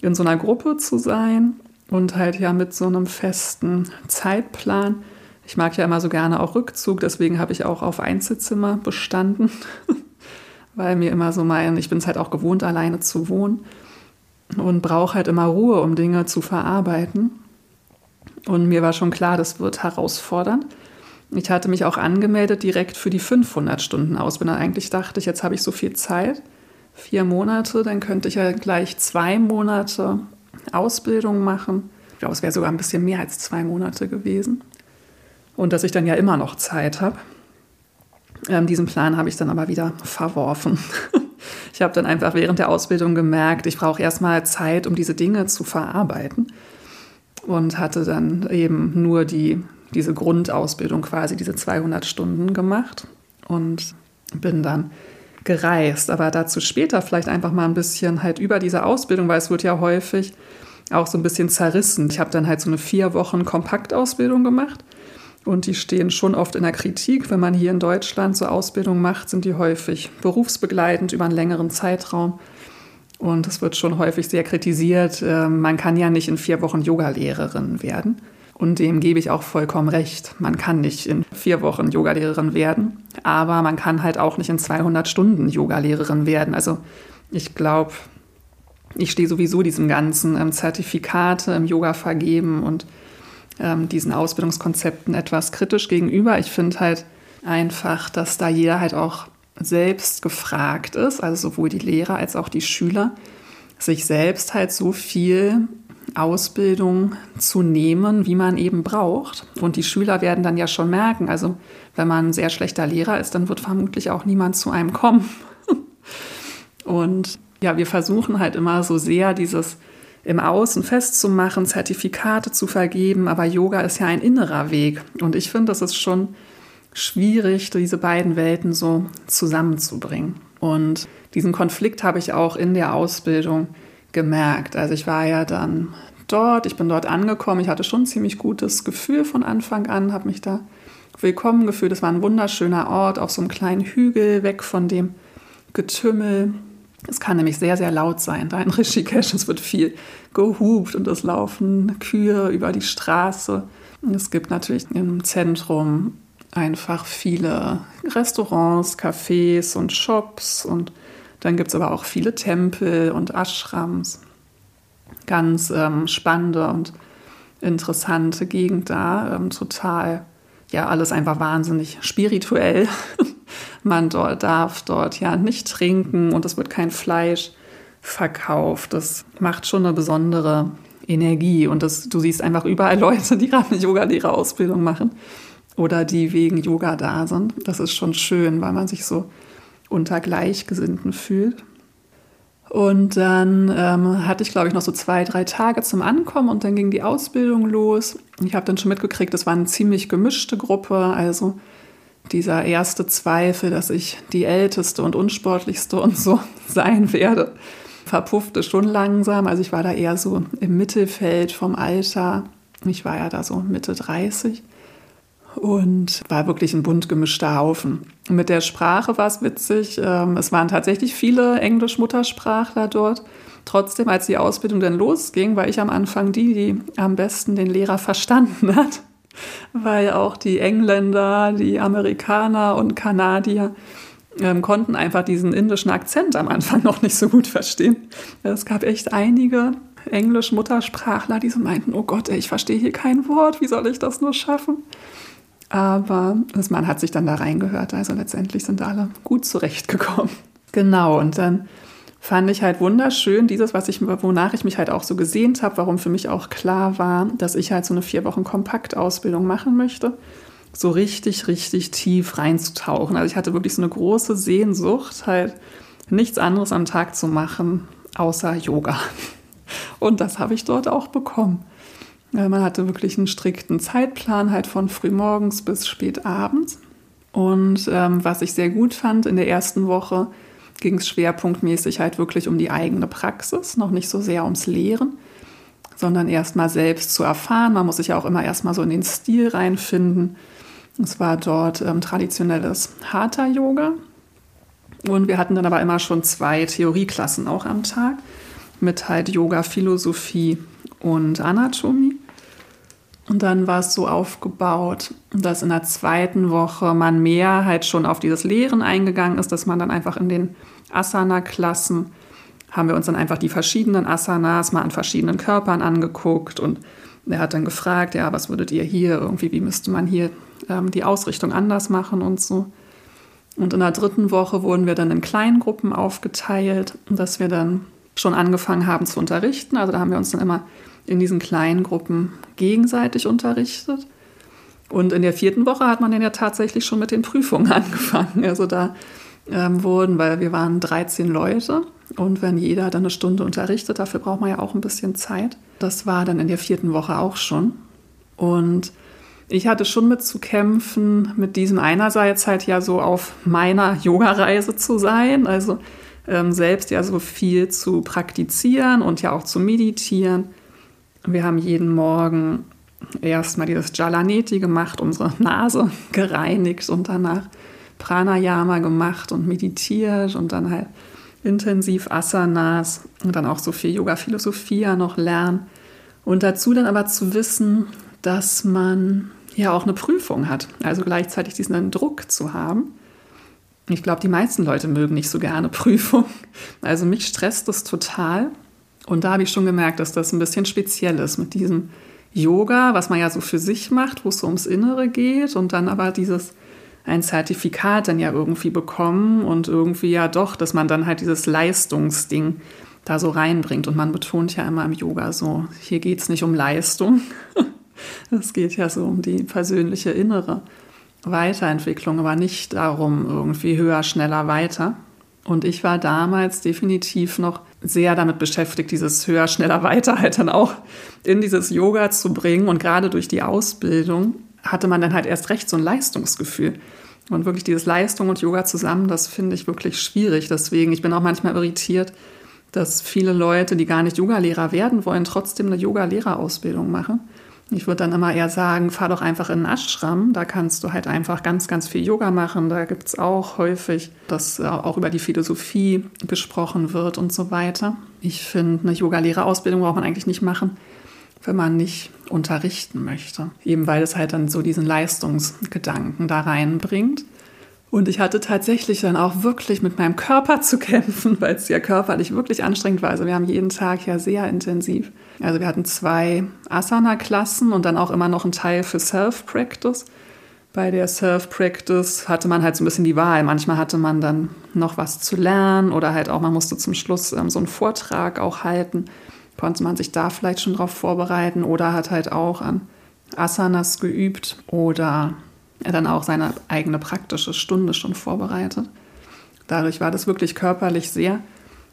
in so einer Gruppe zu sein und halt ja mit so einem festen Zeitplan. Ich mag ja immer so gerne auch Rückzug, deswegen habe ich auch auf Einzelzimmer bestanden, [LAUGHS] weil mir immer so mein, ich bin es halt auch gewohnt, alleine zu wohnen und brauche halt immer Ruhe, um Dinge zu verarbeiten. Und mir war schon klar, das wird herausfordernd. Ich hatte mich auch angemeldet direkt für die 500 Stunden Ausbildung. Eigentlich dachte ich, jetzt habe ich so viel Zeit, vier Monate, dann könnte ich ja gleich zwei Monate Ausbildung machen. Ich glaube, es wäre sogar ein bisschen mehr als zwei Monate gewesen. Und dass ich dann ja immer noch Zeit habe. Ähm, diesen Plan habe ich dann aber wieder verworfen. [LAUGHS] Ich habe dann einfach während der Ausbildung gemerkt, ich brauche erstmal Zeit, um diese Dinge zu verarbeiten. Und hatte dann eben nur die, diese Grundausbildung quasi, diese 200 Stunden gemacht. Und bin dann gereist. Aber dazu später vielleicht einfach mal ein bisschen halt über diese Ausbildung, weil es wird ja häufig auch so ein bisschen zerrissen. Ich habe dann halt so eine vier Wochen Kompaktausbildung gemacht und die stehen schon oft in der Kritik. Wenn man hier in Deutschland so Ausbildung macht, sind die häufig berufsbegleitend über einen längeren Zeitraum. Und es wird schon häufig sehr kritisiert. Ähm, man kann ja nicht in vier Wochen Yogalehrerin werden. Und dem gebe ich auch vollkommen recht. Man kann nicht in vier Wochen Yogalehrerin werden, aber man kann halt auch nicht in 200 Stunden Yogalehrerin werden. Also ich glaube, ich stehe sowieso diesem ganzen ähm, Zertifikate im Yoga vergeben und ähm, diesen Ausbildungskonzepten etwas kritisch gegenüber. Ich finde halt, einfach, dass da jeder halt auch selbst gefragt ist, also sowohl die Lehrer als auch die Schüler, sich selbst halt so viel Ausbildung zu nehmen, wie man eben braucht. Und die Schüler werden dann ja schon merken, also wenn man ein sehr schlechter Lehrer ist, dann wird vermutlich auch niemand zu einem kommen. [LAUGHS] Und ja, wir versuchen halt immer so sehr dieses im Außen festzumachen, Zertifikate zu vergeben, aber Yoga ist ja ein innerer Weg. Und ich finde, das ist schon schwierig, diese beiden Welten so zusammenzubringen. Und diesen Konflikt habe ich auch in der Ausbildung gemerkt. Also ich war ja dann dort, ich bin dort angekommen, ich hatte schon ein ziemlich gutes Gefühl von Anfang an, habe mich da willkommen gefühlt. Es war ein wunderschöner Ort auf so einem kleinen Hügel, weg von dem Getümmel. Es kann nämlich sehr, sehr laut sein. Da in Rishikesh, es wird viel gehupt und es laufen Kühe über die Straße. es gibt natürlich im Zentrum einfach viele Restaurants, Cafés und Shops und dann gibt es aber auch viele Tempel und Ashrams. Ganz ähm, spannende und interessante Gegend da. Ähm, total, ja, alles einfach wahnsinnig spirituell. [LAUGHS] Man dort darf dort ja nicht trinken und es wird kein Fleisch verkauft. Das macht schon eine besondere Energie und das, du siehst einfach überall [LAUGHS] Leute, die gerade eine Yoga-Lehrerausbildung machen oder die wegen Yoga da sind. Das ist schon schön, weil man sich so unter Gleichgesinnten fühlt. Und dann ähm, hatte ich, glaube ich, noch so zwei, drei Tage zum Ankommen und dann ging die Ausbildung los. Ich habe dann schon mitgekriegt, es war eine ziemlich gemischte Gruppe. Also dieser erste Zweifel, dass ich die älteste und unsportlichste und so [LAUGHS] sein werde, verpuffte schon langsam. Also ich war da eher so im Mittelfeld vom Alter. Ich war ja da so Mitte 30 und war wirklich ein bunt gemischter Haufen. Mit der Sprache war es witzig. Ähm, es waren tatsächlich viele Englisch-Muttersprachler dort. Trotzdem, als die Ausbildung dann losging, war ich am Anfang die, die am besten den Lehrer verstanden hat, [LAUGHS] weil auch die Engländer, die Amerikaner und Kanadier ähm, konnten einfach diesen indischen Akzent am Anfang noch nicht so gut verstehen. Es gab echt einige Englisch-Muttersprachler, die so meinten, oh Gott, ich verstehe hier kein Wort, wie soll ich das nur schaffen? Aber das man hat sich dann da reingehört. Also letztendlich sind alle gut zurechtgekommen. Genau, und dann fand ich halt wunderschön, dieses, was ich, wonach ich mich halt auch so gesehnt habe, warum für mich auch klar war, dass ich halt so eine vier Wochen Kompaktausbildung machen möchte, so richtig, richtig tief reinzutauchen. Also ich hatte wirklich so eine große Sehnsucht, halt nichts anderes am Tag zu machen, außer Yoga. Und das habe ich dort auch bekommen. Man hatte wirklich einen strikten Zeitplan, halt von frühmorgens bis spät abends. Und ähm, was ich sehr gut fand, in der ersten Woche ging es schwerpunktmäßig halt wirklich um die eigene Praxis, noch nicht so sehr ums Lehren, sondern erst mal selbst zu erfahren. Man muss sich ja auch immer erst mal so in den Stil reinfinden. Es war dort ähm, traditionelles Hatha-Yoga. Und wir hatten dann aber immer schon zwei Theorieklassen auch am Tag mit halt Yoga, Philosophie und Anatomie. Und dann war es so aufgebaut, dass in der zweiten Woche man mehr halt schon auf dieses Lehren eingegangen ist, dass man dann einfach in den Asana-Klassen haben wir uns dann einfach die verschiedenen Asanas mal an verschiedenen Körpern angeguckt und er hat dann gefragt, ja, was würdet ihr hier irgendwie, wie müsste man hier ähm, die Ausrichtung anders machen und so. Und in der dritten Woche wurden wir dann in Kleingruppen aufgeteilt, dass wir dann schon angefangen haben zu unterrichten. Also da haben wir uns dann immer in diesen kleinen Gruppen gegenseitig unterrichtet. Und in der vierten Woche hat man dann ja tatsächlich schon mit den Prüfungen [LAUGHS] angefangen. Also da ähm, wurden, weil wir waren 13 Leute und wenn jeder dann eine Stunde unterrichtet, dafür braucht man ja auch ein bisschen Zeit. Das war dann in der vierten Woche auch schon. Und ich hatte schon mit zu kämpfen, mit diesem einerseits halt ja so auf meiner Yoga-Reise zu sein, also ähm, selbst ja so viel zu praktizieren und ja auch zu meditieren wir haben jeden Morgen erstmal dieses Jalaneti gemacht, unsere Nase [LAUGHS] gereinigt und danach Pranayama gemacht und meditiert und dann halt intensiv Asanas und dann auch so viel Yoga-Philosophie noch lernen. Und dazu dann aber zu wissen, dass man ja auch eine Prüfung hat, also gleichzeitig diesen Druck zu haben. Ich glaube, die meisten Leute mögen nicht so gerne [LAUGHS] Prüfung. Also mich stresst das total. Und da habe ich schon gemerkt, dass das ein bisschen speziell ist mit diesem Yoga, was man ja so für sich macht, wo es so ums Innere geht und dann aber dieses ein Zertifikat dann ja irgendwie bekommen und irgendwie ja doch, dass man dann halt dieses Leistungsding da so reinbringt. Und man betont ja immer im Yoga so, hier geht es nicht um Leistung. [LAUGHS] Es geht ja so um die persönliche innere Weiterentwicklung, aber nicht darum, irgendwie höher, schneller, weiter. Und ich war damals definitiv noch sehr damit beschäftigt, dieses höher, schneller, weiter halt dann auch in dieses Yoga zu bringen. Und gerade durch die Ausbildung hatte man dann halt erst recht so ein Leistungsgefühl. Und wirklich dieses Leistung und Yoga zusammen, das finde ich wirklich schwierig. Deswegen, ich bin auch manchmal irritiert, dass viele Leute, die gar nicht Yogalehrer werden wollen, trotzdem eine Yoga-Lehrerausbildung machen. Ich würde dann immer eher sagen, fahr doch einfach in einen Ashram. Da kannst du halt einfach ganz, ganz viel Yoga machen. Da gibt es auch häufig, dass äh, auch über die Philosophie gesprochen wird und so weiter. Ich finde, eine Yoga-Lehrerausbildung braucht man eigentlich nicht machen, wenn man nicht unterrichten möchte. Eben weil es halt dann so diesen Leistungsgedanken da reinbringt. Und ich hatte tatsächlich dann auch wirklich mit meinem Körper zu kämpfen, [LAUGHS] weil es ja körperlich wirklich anstrengend war. Also wir haben jeden Tag ja sehr intensiv also wir hatten zwei Asana-Klassen und dann auch immer noch einen Teil für Self-Practice. Bei der Self-Practice hatte man halt so ein bisschen die Wahl. Manchmal hatte man dann noch was zu lernen oder halt auch, man musste zum Schluss ähm, so einen Vortrag auch halten. Konnte man sich da vielleicht schon drauf vorbereiten oder hat halt auch an Asanas geübt oder dann auch seine eigene praktische Stunde schon vorbereitet. Dadurch war das wirklich körperlich sehr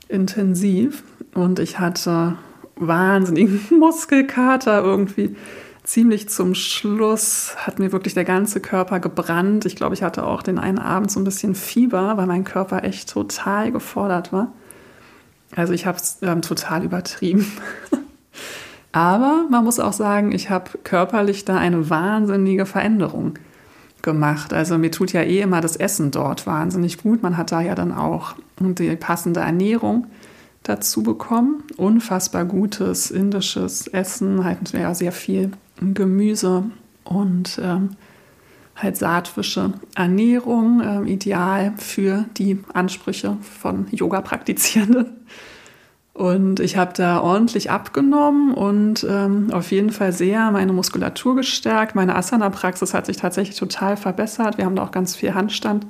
intensiv und ich hatte wahnsinnigen [LAUGHS] Muskelkater irgendwie. Ziemlich zum Schluss hat mir wirklich der ganze Körper gebrannt. Ich glaube, ich hatte auch den einen Abend so ein bisschen Fieber, weil mein Körper echt total gefordert war. Also ich habe es ähm, total übertrieben. [LAUGHS] Aber man muss auch sagen, ich habe körperlich da eine wahnsinnige Veränderung gemacht. Also mir tut ja eh immer das Essen dort wahnsinnig gut. Man hat da ja dann auch die passende Ernährung dazu bekommen. Unfassbar gutes indisches Essen, halt ja, sehr viel Gemüse und ähm, halt saatwische Ernährung, äh, ideal für die Ansprüche von Yoga-Praktizierenden. Und ich habe da ordentlich abgenommen und ähm, auf jeden Fall sehr meine Muskulatur gestärkt. Meine Asana-Praxis hat sich tatsächlich total verbessert. Wir haben da auch ganz viel Handstand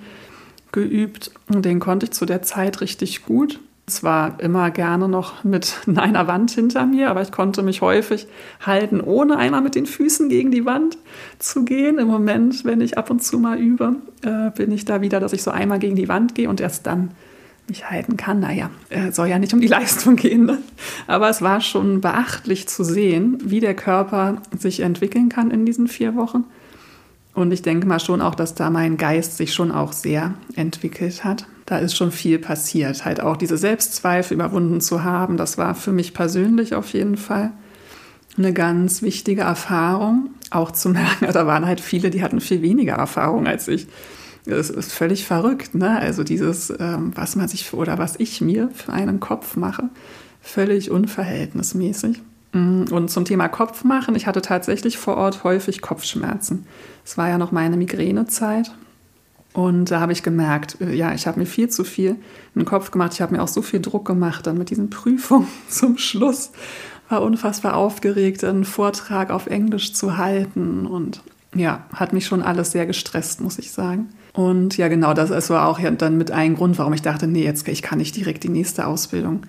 geübt und den konnte ich zu der Zeit richtig gut zwar immer gerne noch mit [LAUGHS] einer Wand hinter mir, aber ich konnte mich häufig halten, ohne einmal mit den Füßen gegen die Wand zu gehen. Im Moment, wenn ich ab und zu mal übe, äh, bin ich da wieder, dass ich so einmal gegen die Wand gehe und erst dann mich halten kann. Naja, äh, soll ja nicht um die Leistung gehen. Ne? Aber es war schon beachtlich zu sehen, wie der Körper sich entwickeln kann in diesen vier Wochen. Und ich denke mal schon auch, dass da mein Geist sich schon auch sehr entwickelt hat da ist schon viel passiert. Halt auch diese Selbstzweifel überwunden zu haben, das war für mich persönlich auf jeden Fall eine ganz wichtige Erfahrung. Auch zu merken, [LAUGHS] da waren halt viele, die hatten viel weniger Erfahrung als ich. Das ist völlig verrückt, ne? Also dieses, ähm, was man sich oder was ich mir für einen Kopf mache, völlig unverhältnismäßig. Mm, und zum Thema Kopf machen, ich hatte tatsächlich vor Ort häufig Kopfschmerzen. Es war ja noch meine Migränezeit und da habe ich gemerkt, äh, ja, ich habe mir viel zu viel in den Kopf gemacht. Ich habe mir auch so viel Druck gemacht dann mit diesen [LAUGHS] Prüfungen zum Schluss. War unfassbar aufgeregt, einen Vortrag auf Englisch zu halten. Und ja, hat mich schon alles sehr gestresst, muss ich sagen. Und ja, genau, das war auch dann mit einem Grund, warum ich dachte, nee, jetzt ich kann nicht direkt die nächste Ausbildung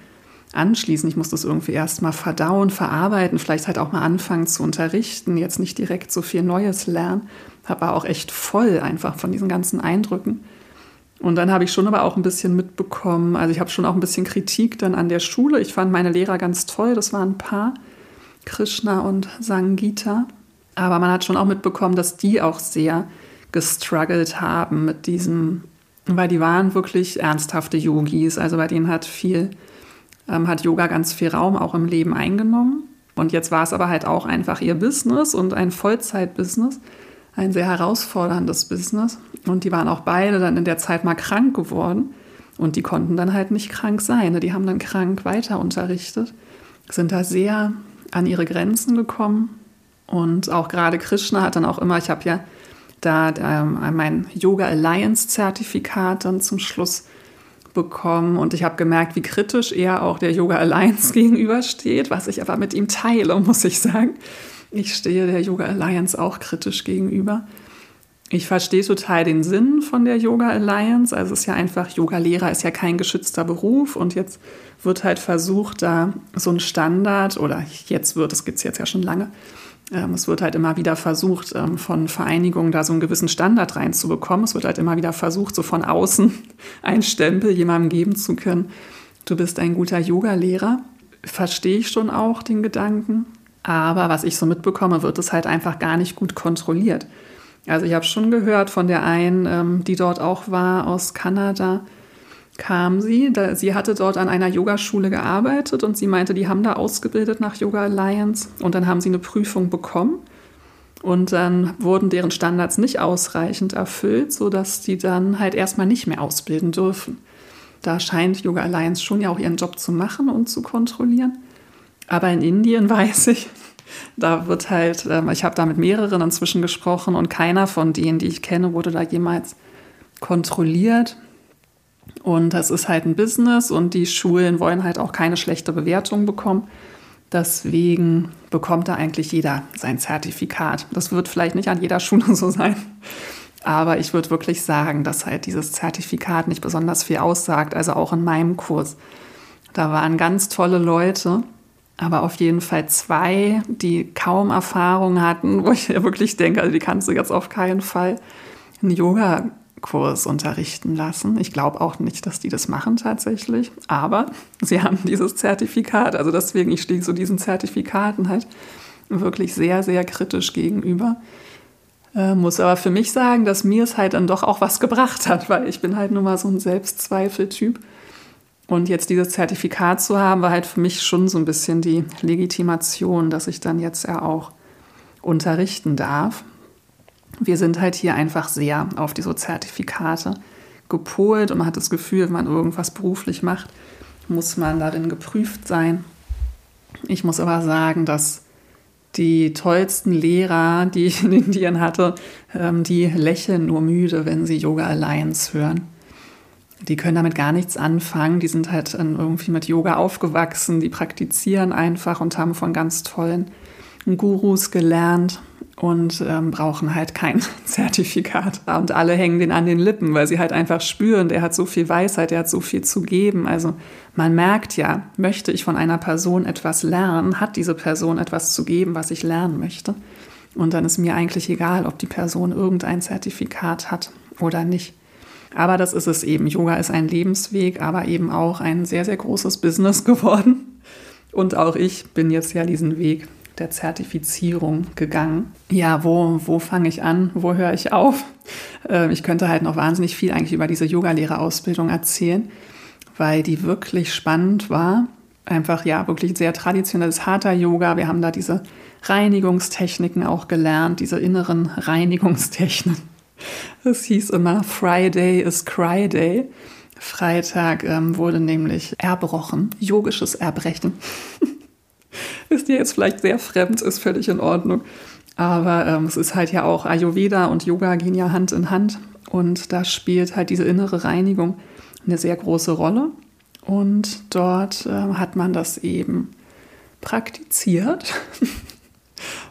anschließen. Ich muss das irgendwie erst mal verdauen, verarbeiten, vielleicht halt auch mal anfangen zu unterrichten, jetzt nicht direkt so viel Neues lernen war auch echt voll einfach von diesen ganzen Eindrücken. Und dann habe ich schon aber auch ein bisschen mitbekommen, also ich habe schon auch ein bisschen Kritik dann an der Schule. Ich fand meine Lehrer ganz toll, das waren ein paar, Krishna und Sangita. Aber man hat schon auch mitbekommen, dass die auch sehr gestruggelt haben mit diesem, weil die waren wirklich ernsthafte Yogis. Also bei denen hat viel, ähm, hat Yoga ganz viel Raum auch im Leben eingenommen. Und jetzt war es aber halt auch einfach ihr Business und ein Vollzeitbusiness ein sehr herausforderndes Business. Und die waren auch beide dann in der Zeit mal krank geworden. Und die konnten dann halt nicht krank sein. Ne? Die haben dann krank weiter unterrichtet, sind da sehr an ihre Grenzen gekommen. Und auch gerade Krishna hat dann auch immer, ich habe ja da ähm, mein Yoga Alliance Zertifikat dann zum Schluss bekommen und ich habe gemerkt, wie kritisch er auch der Yoga Alliance [LAUGHS] gegenübersteht, was ich aber mit ihm teile, muss ich sagen. Ich stehe der Yoga Alliance auch kritisch gegenüber. Ich verstehe total den Sinn von der Yoga Alliance. Also es ist ja einfach, Yoga-Lehrer ist ja kein geschützter Beruf und jetzt wird halt versucht, da so ein Standard oder jetzt wird, das gibt es jetzt ja schon lange, es wird halt immer wieder versucht, ähm, von Vereinigungen da so einen gewissen Standard reinzubekommen. Es wird halt immer wieder versucht, so von außen [LAUGHS] einen Stempel jemandem geben zu können. Du bist ein guter Yoga-Lehrer. Verstehe ich schon auch den Gedanken. Aber was ich so mitbekomme, wird es halt einfach gar nicht gut kontrolliert. Also ich habe schon gehört von der einen, ähm, die dort auch war aus Kanada, kam sie. Da, sie hatte dort an einer Yogaschule gearbeitet und sie meinte, die haben da ausgebildet nach Yoga Alliance und dann haben sie eine Prüfung bekommen und dann wurden deren Standards nicht ausreichend erfüllt, sodass die dann halt erstmal nicht mehr ausbilden dürfen. Da scheint Yoga Alliance schon ja auch ihren Job zu machen und zu kontrollieren. Aber in Indien [LAUGHS] weiß ich, da wird halt, ähm, ich habe da mit mehreren inzwischen gesprochen und keiner von denen, die ich kenne, wurde da jemals kontrolliert. Und das ist halt ein Business und die Schulen wollen halt auch keine schlechte Bewertung bekommen. Deswegen bekommt da eigentlich jeder sein Zertifikat. Das wird vielleicht nicht an jeder Schule [LAUGHS] so sein. Aber ich würde wirklich sagen, dass halt dieses Zertifikat nicht besonders viel aussagt. Also auch in meinem Kurs. Da waren ganz tolle Leute, aber auf jeden Fall zwei, die kaum Erfahrung hatten, wo ich ja wirklich denke, also die kannst du jetzt auf keinen Fall einen Yoga-Kurs unterrichten lassen. Ich glaube auch nicht, dass die das machen tatsächlich, aber sie haben [LAUGHS] dieses Zertifikat. Also deswegen, ich stehe so diesen Zertifikaten halt wirklich sehr, sehr kritisch gegenüber. Äh, muss aber für mich sagen, dass mir es halt dann doch auch was gebracht hat, weil ich bin halt nur mal so ein Selbstzweifeltyp. Und jetzt dieses Zertifikat zu haben, war halt für mich schon so ein bisschen die Legitimation, dass ich dann jetzt ja auch unterrichten darf. Wir sind halt hier einfach sehr auf diese Zertifikate gepolt und man hat das Gefühl, wenn man irgendwas beruflich macht, muss man darin geprüft sein. Ich muss aber sagen, dass die tollsten Lehrer, die ich in Indien hatte, ähm, die lächeln nur müde, wenn sie Yoga Alliance hören die können damit gar nichts anfangen. Die sind halt irgendwie mit Yoga aufgewachsen, die praktizieren einfach und haben von ganz tollen Gurus gelernt und ähm, brauchen halt kein [LAUGHS] Zertifikat. Und alle hängen den an den Lippen, weil sie halt einfach spüren, der hat so viel Weisheit, der hat so viel zu geben. Also man merkt ja, möchte ich von einer Person etwas lernen, hat diese Person etwas zu geben, was ich lernen möchte. Und dann ist mir eigentlich egal, ob die Person irgendein Zertifikat hat oder nicht. Aber das ist es eben. Yoga ist ein Lebensweg, aber eben auch ein sehr, sehr großes Business [LAUGHS] geworden. Und auch ich bin jetzt ja diesen Weg der Zertifizierung gegangen. Ja, wo, wo fange ich an? Wo höre ich auf? Ähm, ich könnte halt noch wahnsinnig viel eigentlich über diese Yogalehrerausbildung erzählen, weil die wirklich spannend war. Einfach ja, wirklich sehr traditionelles Hatha-Yoga. Wir haben da diese Reinigungstechniken auch gelernt, diese inneren [LAUGHS] Reinigungstechniken. Es hieß immer, Friday is Cry Day. Freitag ähm, wurde nämlich erbrochen, yogisches Erbrechen. [LAUGHS] ist dir jetzt vielleicht sehr fremd, ist völlig in Ordnung. Aber ähm, es ist halt ja auch Ayurveda und Yoga gehen ja Hand in Hand. Und da spielt halt diese innere Reinigung eine sehr große Rolle. Und dort äh, hat man das eben praktiziert. [LAUGHS]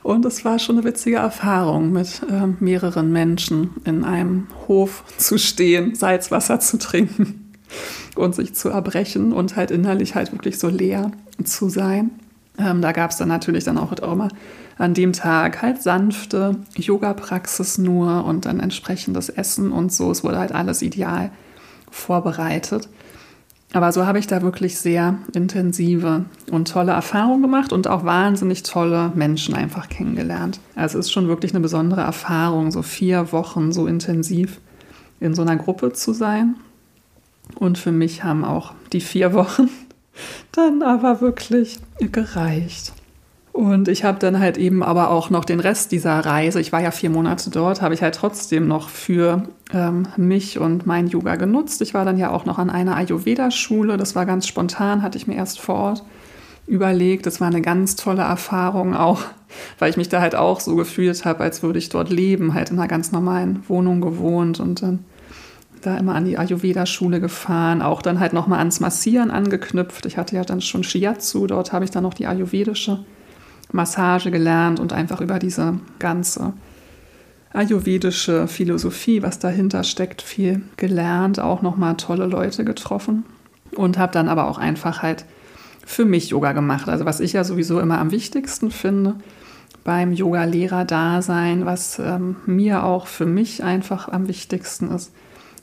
Und es war schon eine witzige Erfahrung, mit äh, mehreren Menschen in einem Hof zu stehen, Salzwasser zu trinken [LAUGHS] und sich zu erbrechen und halt innerlich halt wirklich so leer zu sein. Ähm, da gab es dann natürlich dann auch, mal an dem Tag halt sanfte Yoga-Praxis nur und dann entsprechendes Essen und so. Es wurde halt alles ideal vorbereitet. Aber so habe ich da wirklich sehr intensive und tolle Erfahrungen gemacht und auch wahnsinnig tolle Menschen einfach kennengelernt. Also es ist schon wirklich eine besondere Erfahrung, so vier Wochen so intensiv in so einer Gruppe zu sein. Und für mich haben auch die vier Wochen dann aber wirklich gereicht. Und ich habe dann halt eben aber auch noch den Rest dieser Reise, ich war ja vier Monate dort, habe ich halt trotzdem noch für ähm, mich und mein Yoga genutzt. Ich war dann ja auch noch an einer Ayurveda-Schule, das war ganz spontan, hatte ich mir erst vor Ort überlegt. Das war eine ganz tolle Erfahrung auch, [LAUGHS] weil ich mich da halt auch so gefühlt habe, als würde ich dort leben, halt in einer ganz normalen Wohnung gewohnt und dann da immer an die Ayurveda-Schule gefahren, auch dann halt nochmal ans Massieren angeknüpft. Ich hatte ja dann schon Shiatsu, dort habe ich dann noch die ayurvedische Massage gelernt und einfach über diese ganze ayurvedische Philosophie, was dahinter steckt, viel gelernt, auch nochmal tolle Leute getroffen und habe dann aber auch einfach halt für mich Yoga gemacht. Also was ich ja sowieso immer am wichtigsten finde beim Yoga-Lehrer-Dasein, was ähm, mir auch für mich einfach am wichtigsten ist,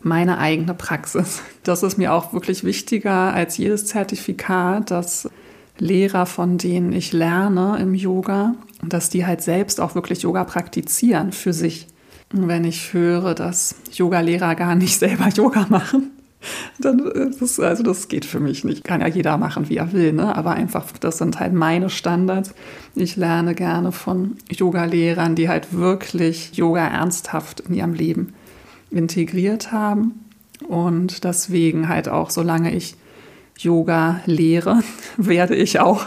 meine eigene Praxis. Das ist mir auch wirklich wichtiger als jedes Zertifikat, dass Lehrer, von denen ich lerne im Yoga, dass die halt selbst auch wirklich Yoga praktizieren für sich. Und wenn ich höre, dass Yoga-Lehrer gar nicht [LAUGHS] selber Yoga machen, dann ist das, also das geht für mich nicht. Kann ja jeder machen, wie er will, ne? aber einfach, das sind halt meine Standards. Ich lerne gerne von Yoga-Lehrern, die halt wirklich Yoga ernsthaft in ihrem Leben integriert haben. Und deswegen halt auch, solange ich Yoga lehre, [LAUGHS] werde ich auch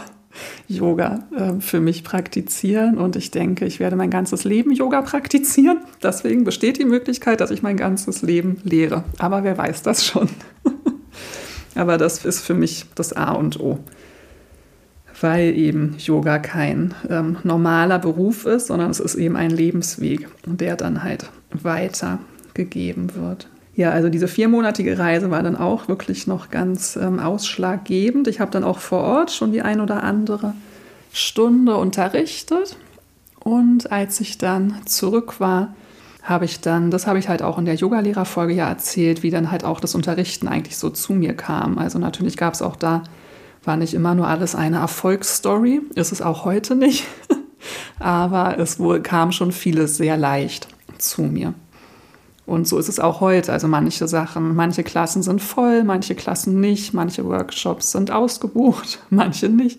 Yoga äh, für mich praktizieren. Und ich denke, ich werde mein ganzes Leben Yoga praktizieren. [LAUGHS] Deswegen besteht die Möglichkeit, dass ich mein ganzes Leben lehre. Aber wer weiß das schon? [LAUGHS] Aber das ist für mich das A und O. Weil eben Yoga kein ähm, normaler Beruf ist, sondern es ist eben ein Lebensweg, der dann halt weitergegeben wird. Ja, also diese viermonatige Reise war dann auch wirklich noch ganz ähm, ausschlaggebend. Ich habe dann auch vor Ort schon die ein oder andere Stunde unterrichtet. Und als ich dann zurück war, habe ich dann, das habe ich halt auch in der Yogalehrerfolge ja erzählt, wie dann halt auch das Unterrichten eigentlich so zu mir kam. Also natürlich gab es auch da, war nicht immer nur alles eine Erfolgsstory, ist es auch heute nicht, [LAUGHS] aber es wohl kam schon vieles sehr leicht zu mir. Und so ist es auch heute. Also manche Sachen, manche Klassen sind voll, manche Klassen nicht, manche Workshops sind ausgebucht, [LAUGHS] manche nicht.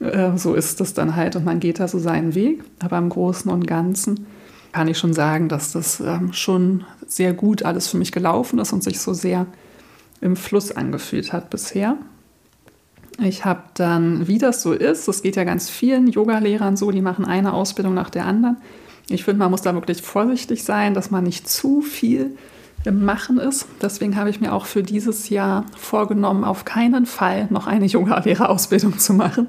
Äh, so ist es dann halt und man geht da so seinen Weg. Aber im Großen und Ganzen kann ich schon sagen, dass das ähm, schon sehr gut alles für mich gelaufen ist und sich so sehr im Fluss angefühlt hat bisher. Ich habe dann, wie das so ist, das geht ja ganz vielen Yogalehrern so, die machen eine Ausbildung nach der anderen ich finde, man muss da wirklich vorsichtig sein, dass man nicht zu viel im Machen ist. Deswegen habe ich mir auch für dieses Jahr vorgenommen, auf keinen Fall noch eine Yoga-Lehrerausbildung zu machen.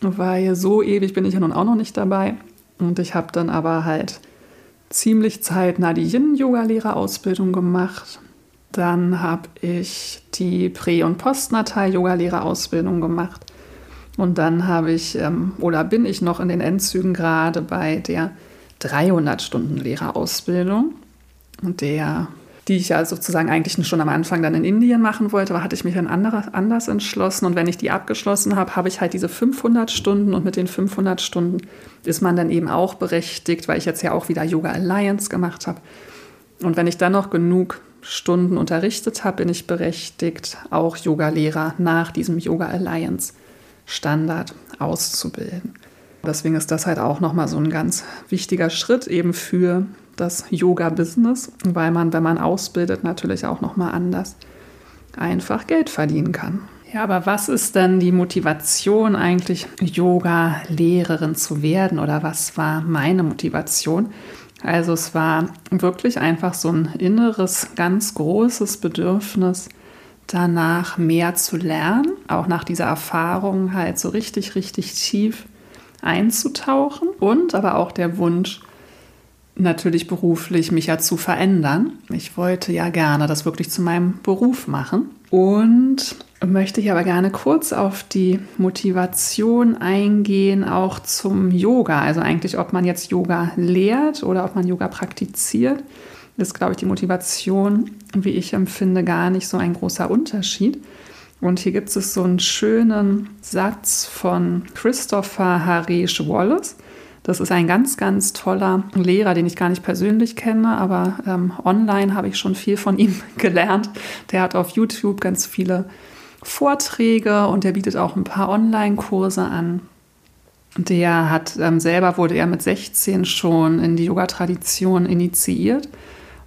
Weil so ewig bin ich ja nun auch noch nicht dabei. Und ich habe dann aber halt ziemlich zeitnah die Yin-Yoga-Lehrerausbildung gemacht. Dann habe ich die Prä- und Postnatal-Yoga-Lehrerausbildung gemacht. Und dann habe ich ähm, oder bin ich noch in den Endzügen gerade bei der 300 Stunden Lehrerausbildung. Und der, die ich ja sozusagen eigentlich schon am Anfang dann in Indien machen wollte, aber hatte ich mich dann anders entschlossen. Und wenn ich die abgeschlossen habe, habe ich halt diese 500 Stunden. Und mit den 500 Stunden ist man dann eben auch berechtigt, weil ich jetzt ja auch wieder Yoga Alliance gemacht habe. Und wenn ich dann noch genug Stunden unterrichtet habe, bin ich berechtigt, auch Yoga-Lehrer nach diesem Yoga Alliance Standard auszubilden. Deswegen ist das halt auch nochmal so ein ganz wichtiger Schritt eben für das Yoga-Business, weil man, wenn man ausbildet, natürlich auch nochmal anders einfach Geld verdienen kann. Ja, aber was ist denn die Motivation eigentlich, Yoga-Lehrerin zu werden oder was war meine Motivation? Also es war wirklich einfach so ein inneres, ganz großes Bedürfnis, danach mehr zu lernen, auch nach dieser Erfahrung halt so richtig, richtig tief einzutauchen und aber auch der Wunsch, natürlich beruflich mich ja zu verändern. Ich wollte ja gerne das wirklich zu meinem Beruf machen und möchte hier aber gerne kurz auf die Motivation eingehen, auch zum Yoga. Also eigentlich, ob man jetzt Yoga lehrt oder ob man Yoga praktiziert, ist, glaube ich, die Motivation, wie ich empfinde, gar nicht so ein großer Unterschied. Und hier gibt es so einen schönen Satz von Christopher Harish Wallace. Das ist ein ganz, ganz toller Lehrer, den ich gar nicht persönlich kenne, aber ähm, online habe ich schon viel von ihm [LAUGHS] gelernt. Der hat auf YouTube ganz viele Vorträge und der bietet auch ein paar Online-Kurse an. Der hat ähm, selber wurde er mit 16 schon in die Yoga-Tradition initiiert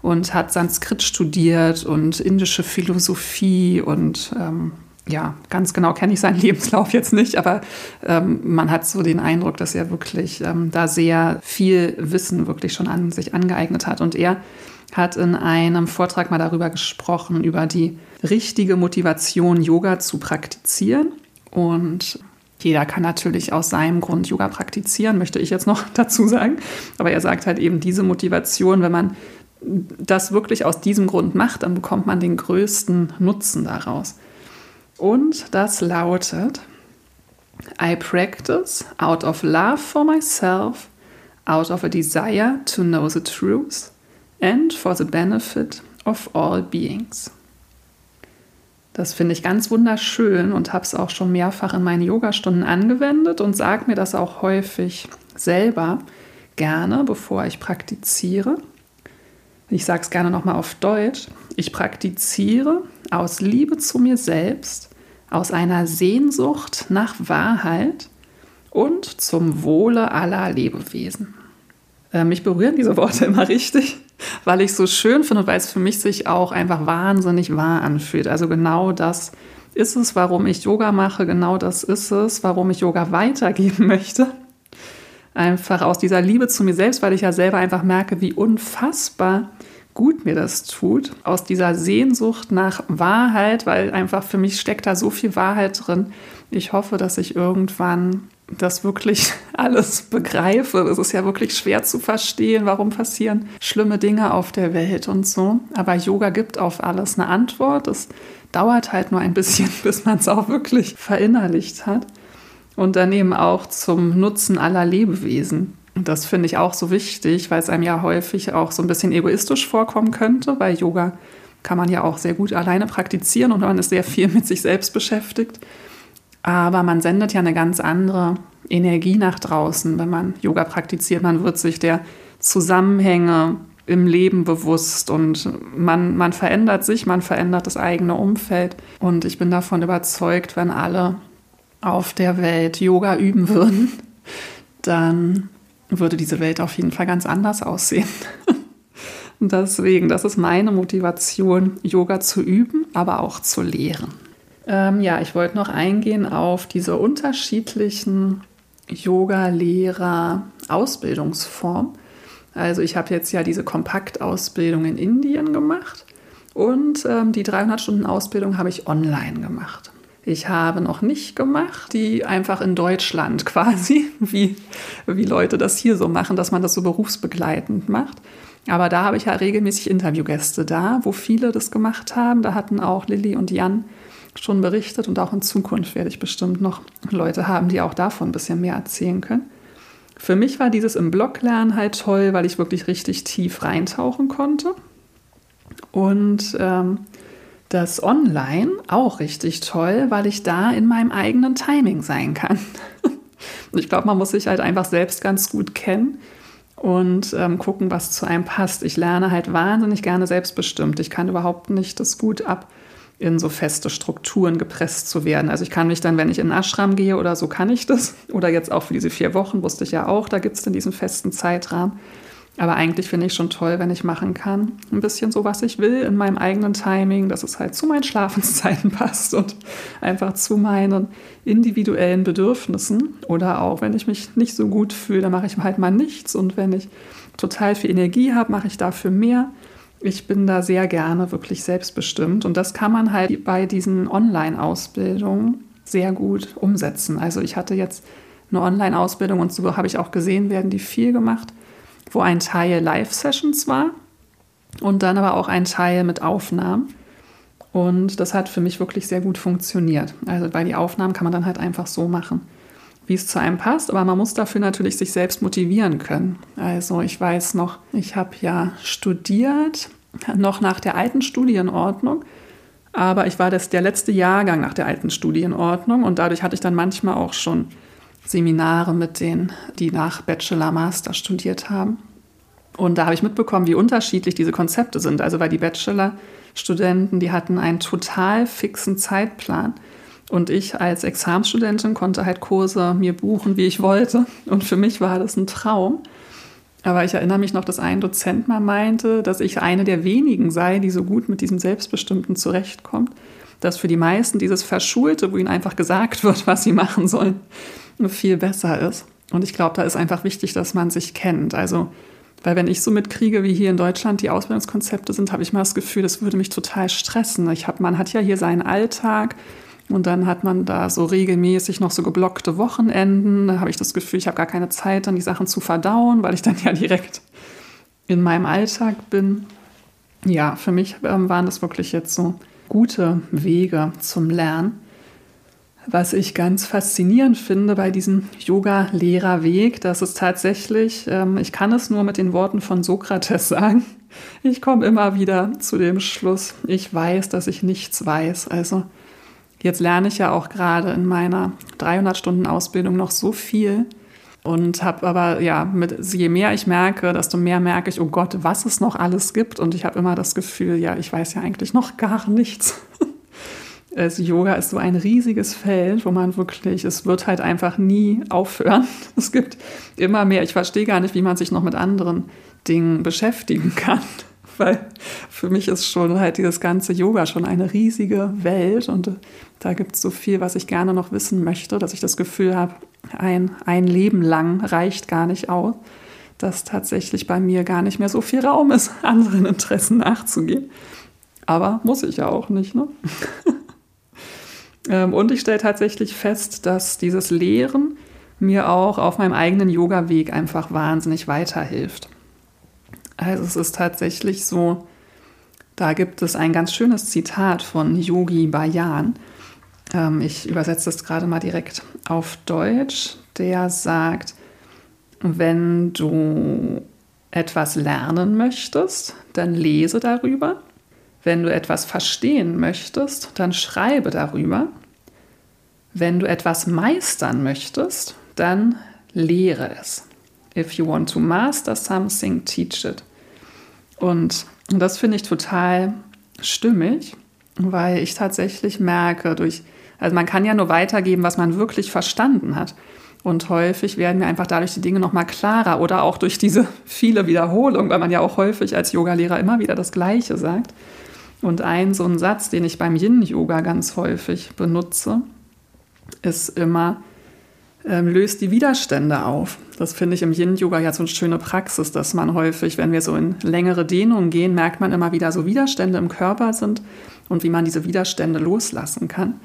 und hat Sanskrit studiert und indische Philosophie und ähm, ja, ganz genau kenne ich seinen [LAUGHS] Lebenslauf jetzt nicht, aber ähm, man hat so den Eindruck, dass er wirklich ähm, da sehr viel Wissen wirklich schon an sich angeeignet hat. Und er hat in einem Vortrag mal darüber gesprochen, über die richtige Motivation, Yoga zu praktizieren. Und Jeder kann natürlich aus seinem Grund Yoga praktizieren, möchte ich jetzt noch [LAUGHS] dazu sagen. Aber er sagt halt eben diese Motivation, wenn man das wirklich aus diesem Grund macht, dann bekommt man den größten Nutzen daraus. Und das lautet, I practice out of love for myself, out of a desire to know the truth and for the benefit of all beings. Das finde ich ganz wunderschön und habe es auch schon mehrfach in meinen Yogastunden angewendet und sage mir das auch häufig selber gerne, bevor ich praktiziere. Ich sage es gerne nochmal auf Deutsch. Ich praktiziere aus Liebe zu mir selbst, aus einer Sehnsucht nach Wahrheit und zum Wohle aller Lebewesen. Mich berühren diese Worte immer richtig, weil ich es so schön finde und weil es für mich sich auch einfach wahnsinnig wahr anfühlt. Also genau das ist es, warum ich Yoga mache, genau das ist es, warum ich Yoga weitergeben [LAUGHS] möchte. Einfach aus dieser Liebe zu mir selbst, weil ich ja selber einfach merke, wie unfassbar gut mir das tut, aus dieser Sehnsucht nach Wahrheit, weil einfach für mich steckt da so viel Wahrheit drin. Ich hoffe, dass ich irgendwann das wirklich [LAUGHS] alles begreife. Es ist ja wirklich schwer zu verstehen, warum passieren schlimme Dinge auf der Welt und so. Aber Yoga gibt auf alles eine Antwort. Es dauert halt nur ein bisschen, [LAUGHS] bis man es auch wirklich verinnerlicht hat. Und daneben auch zum Nutzen aller Lebewesen. Das finde ich auch so wichtig, weil es einem ja häufig auch so ein bisschen egoistisch vorkommen könnte. Bei Yoga kann man ja auch sehr gut alleine praktizieren und man ist sehr viel mit sich selbst beschäftigt. Aber man sendet ja eine ganz andere Energie nach draußen, wenn man Yoga praktiziert. Man wird sich der Zusammenhänge im Leben bewusst und man, man verändert sich, man verändert das eigene Umfeld. Und ich bin davon überzeugt, wenn alle auf der Welt Yoga üben würden, dann würde diese Welt auf jeden Fall ganz anders aussehen. [LAUGHS] Deswegen, das ist meine Motivation, Yoga zu üben, aber auch zu lehren. Ähm, ja, ich wollte noch eingehen auf diese unterschiedlichen Yoga-Lehrer-Ausbildungsformen. Also ich habe jetzt ja diese Kompaktausbildung in Indien gemacht und ähm, die 300-Stunden-Ausbildung habe ich online gemacht. Ich habe noch nicht gemacht, die einfach in Deutschland [LAUGHS] quasi, wie, wie Leute das hier so machen, dass man das so berufsbegleitend macht. Aber da habe ich ja regelmäßig Interviewgäste da, wo viele das gemacht haben. Da hatten auch Lilly und Jan schon berichtet und auch in Zukunft werde ich bestimmt noch Leute haben, die auch davon ein bisschen mehr erzählen können. Für mich war dieses im Blog lernen halt toll, weil ich wirklich richtig tief reintauchen konnte. Und ähm, das Online auch richtig toll, weil ich da in meinem eigenen Timing sein kann. [LAUGHS] ich glaube, man muss sich halt einfach selbst ganz gut kennen und ähm, gucken, was zu einem passt. Ich lerne halt wahnsinnig gerne selbstbestimmt. Ich kann überhaupt nicht das gut ab in so feste Strukturen gepresst zu werden. Also ich kann mich dann, wenn ich in den Ashram gehe oder so, kann ich das. Oder jetzt auch für diese vier Wochen, wusste ich ja auch, da gibt es dann diesen festen Zeitrahmen. Aber eigentlich finde ich schon toll, wenn ich machen kann. Ein bisschen so, was ich will in meinem eigenen Timing, dass es halt zu meinen Schlafenszeiten [LAUGHS] passt und einfach zu meinen individuellen Bedürfnissen. Oder auch, wenn ich mich nicht so gut fühle, dann mache ich halt mal nichts. Und wenn ich total viel Energie habe, mache ich dafür mehr. Ich bin da sehr gerne wirklich selbstbestimmt und das kann man halt bei diesen Online-Ausbildungen sehr gut umsetzen. Also ich hatte jetzt eine Online-Ausbildung und so habe ich auch gesehen, werden die viel gemacht, wo ein Teil Live-Sessions war und dann aber auch ein Teil mit Aufnahmen. Und das hat für mich wirklich sehr gut funktioniert. Also bei die Aufnahmen kann man dann halt einfach so machen wie es zu einem passt, aber man muss dafür natürlich sich selbst motivieren können. Also ich weiß noch, ich habe ja studiert, noch nach der alten Studienordnung, aber ich war das der letzte Jahrgang nach der alten Studienordnung und dadurch hatte ich dann manchmal auch schon Seminare mit denen, die nach Bachelor, Master studiert haben. Und da habe ich mitbekommen, wie unterschiedlich diese Konzepte sind. Also weil die Bachelor-Studenten, die hatten einen total fixen Zeitplan. Und ich als Examsstudentin konnte halt Kurse mir buchen, wie ich wollte. Und für mich war das ein Traum. Aber ich erinnere mich noch, dass ein Dozent mal meinte, dass ich eine der wenigen sei, die so gut mit diesem Selbstbestimmten zurechtkommt. Dass für die meisten dieses Verschulte, wo ihnen einfach gesagt wird, was sie machen sollen, viel besser ist. Und ich glaube, da ist einfach wichtig, dass man sich kennt. Also, weil wenn ich so mitkriege, wie hier in Deutschland die Ausbildungskonzepte sind, habe ich mal das Gefühl, das würde mich total stressen. Ich hab, man hat ja hier seinen Alltag, Und dann hat man da so regelmäßig noch so geblockte Wochenenden. Da habe ich das Gefühl, ich habe gar keine Zeit, dann die Sachen zu verdauen, weil ich dann ja direkt in meinem Alltag bin. Ja, für mich ähm, waren das wirklich jetzt so gute Wege zum Lernen. Was ich ganz faszinierend finde bei diesem Yoga-Lehrerweg, das ist tatsächlich, ähm, ich kann es nur mit den Worten von Sokrates [LAUGHS] sagen, ich komme immer wieder zu dem Schluss, ich weiß, dass ich nichts weiß. Also jetzt lerne ich ja auch gerade in meiner 300 Stunden Ausbildung noch so viel und habe aber ja mit je mehr ich merke, desto mehr merke ich, oh Gott, was es noch alles gibt und ich habe immer das Gefühl, ja, ich weiß ja eigentlich noch gar nichts. [LAUGHS] Also Yoga ist so ein riesiges Feld, wo man wirklich, es wird halt einfach nie aufhören. [LAUGHS] Es gibt immer mehr. Ich verstehe gar nicht, wie man sich noch mit anderen Dingen beschäftigen kann. [LAUGHS] Weil für mich ist schon halt dieses ganze Yoga schon eine riesige Welt und da gibt es so viel, was ich gerne noch wissen möchte, dass ich das Gefühl habe, ein, ein Leben lang reicht gar nicht aus, dass tatsächlich bei mir gar nicht mehr so viel Raum ist, [LAUGHS] anderen Interessen nachzugehen. Aber muss ich ja auch nicht, ne? Ähm, und ich stelle tatsächlich fest, dass dieses Lehren mir auch auf meinem eigenen Yoga-Weg einfach wahnsinnig weiterhilft. Also es ist tatsächlich so, da gibt es ein ganz schönes Zitat von Yogi Bayan. Ähm, ich übersetze das gerade mal direkt auf Deutsch. Der sagt, wenn du etwas lernen möchtest, dann lese darüber. Wenn du etwas verstehen möchtest, dann schreibe darüber. Wenn du etwas meistern möchtest, dann lehre es. If you want to master something, teach it. Und das finde ich total stimmig, weil ich tatsächlich merke, durch, also man kann ja nur weitergeben, was man wirklich verstanden hat. Und häufig werden mir einfach dadurch die Dinge nochmal klarer oder auch durch diese [LAUGHS] viele Wiederholungen, weil man ja auch häufig als Yogalehrer immer wieder das Gleiche sagt. Und ein so ein Satz, den ich beim Yin-Yoga ganz häufig benutze, ist immer, ähm, löst die Widerstände auf. Das finde ich im Yin-Yoga ja so eine schöne Praxis, dass man häufig, wenn wir so in längere Dehnungen gehen, merkt man immer wieder so Widerstände im Körper sind und wie man diese Widerstände loslassen kann.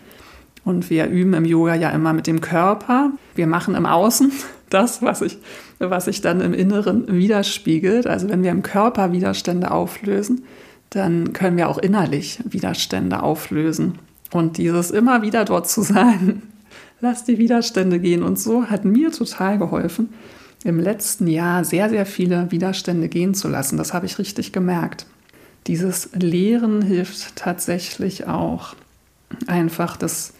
Und wir üben im Yoga ja immer mit dem Körper. Wir machen im Außen [LAUGHS] das, was sich was ich dann im Inneren widerspiegelt. Also wenn wir im Körper Widerstände auflösen, dann können wir auch innerlich Widerstände auflösen. Und dieses immer wieder dort zu sagen, [LAUGHS] lass die Widerstände gehen. Und so hat mir total geholfen, im letzten Jahr sehr, sehr viele Widerstände gehen zu lassen. Das habe ich richtig gemerkt. Dieses Lehren hilft tatsächlich auch einfach das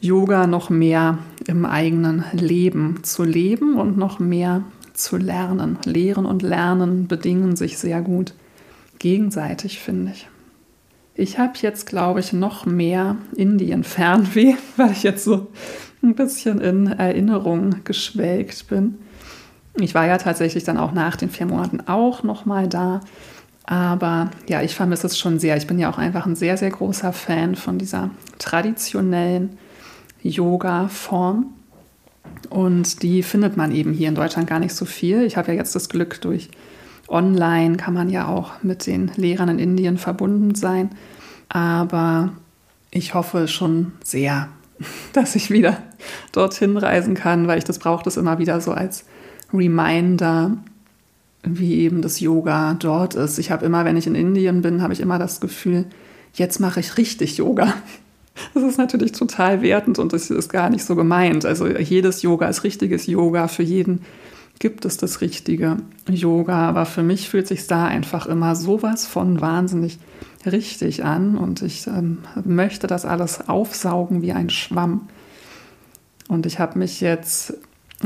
Yoga noch mehr im eigenen Leben zu leben und noch mehr zu lernen. Lehren und Lernen bedingen sich sehr gut gegenseitig, finde ich. Ich habe jetzt, glaube ich, noch mehr Indien-Fernweh, [LAUGHS] weil ich jetzt so ein bisschen in Erinnerung geschwelgt bin. Ich war ja tatsächlich dann auch nach den vier Monaten auch noch mal da. Aber ja, ich vermisse es schon sehr. Ich bin ja auch einfach ein sehr, sehr großer Fan von dieser traditionellen Yoga-Form. Und die findet man eben hier in Deutschland gar nicht so viel. Ich habe ja jetzt das Glück durch Online kann man ja auch mit den Lehrern in Indien verbunden sein. Aber ich hoffe schon sehr, [LAUGHS] dass ich wieder dorthin reisen kann, weil ich das brauche das immer wieder so als Reminder, wie eben das Yoga dort ist. Ich habe immer, wenn ich in Indien bin, habe ich immer das Gefühl, jetzt mache ich richtig Yoga. [LAUGHS] Das ist natürlich total wertend und das ist gar nicht so gemeint. Also jedes Yoga ist richtiges Yoga für jeden gibt es das richtige Yoga. Aber für mich fühlt sich da einfach immer sowas von wahnsinnig richtig an und ich ähm, möchte das alles aufsaugen wie ein Schwamm. Und ich habe mich jetzt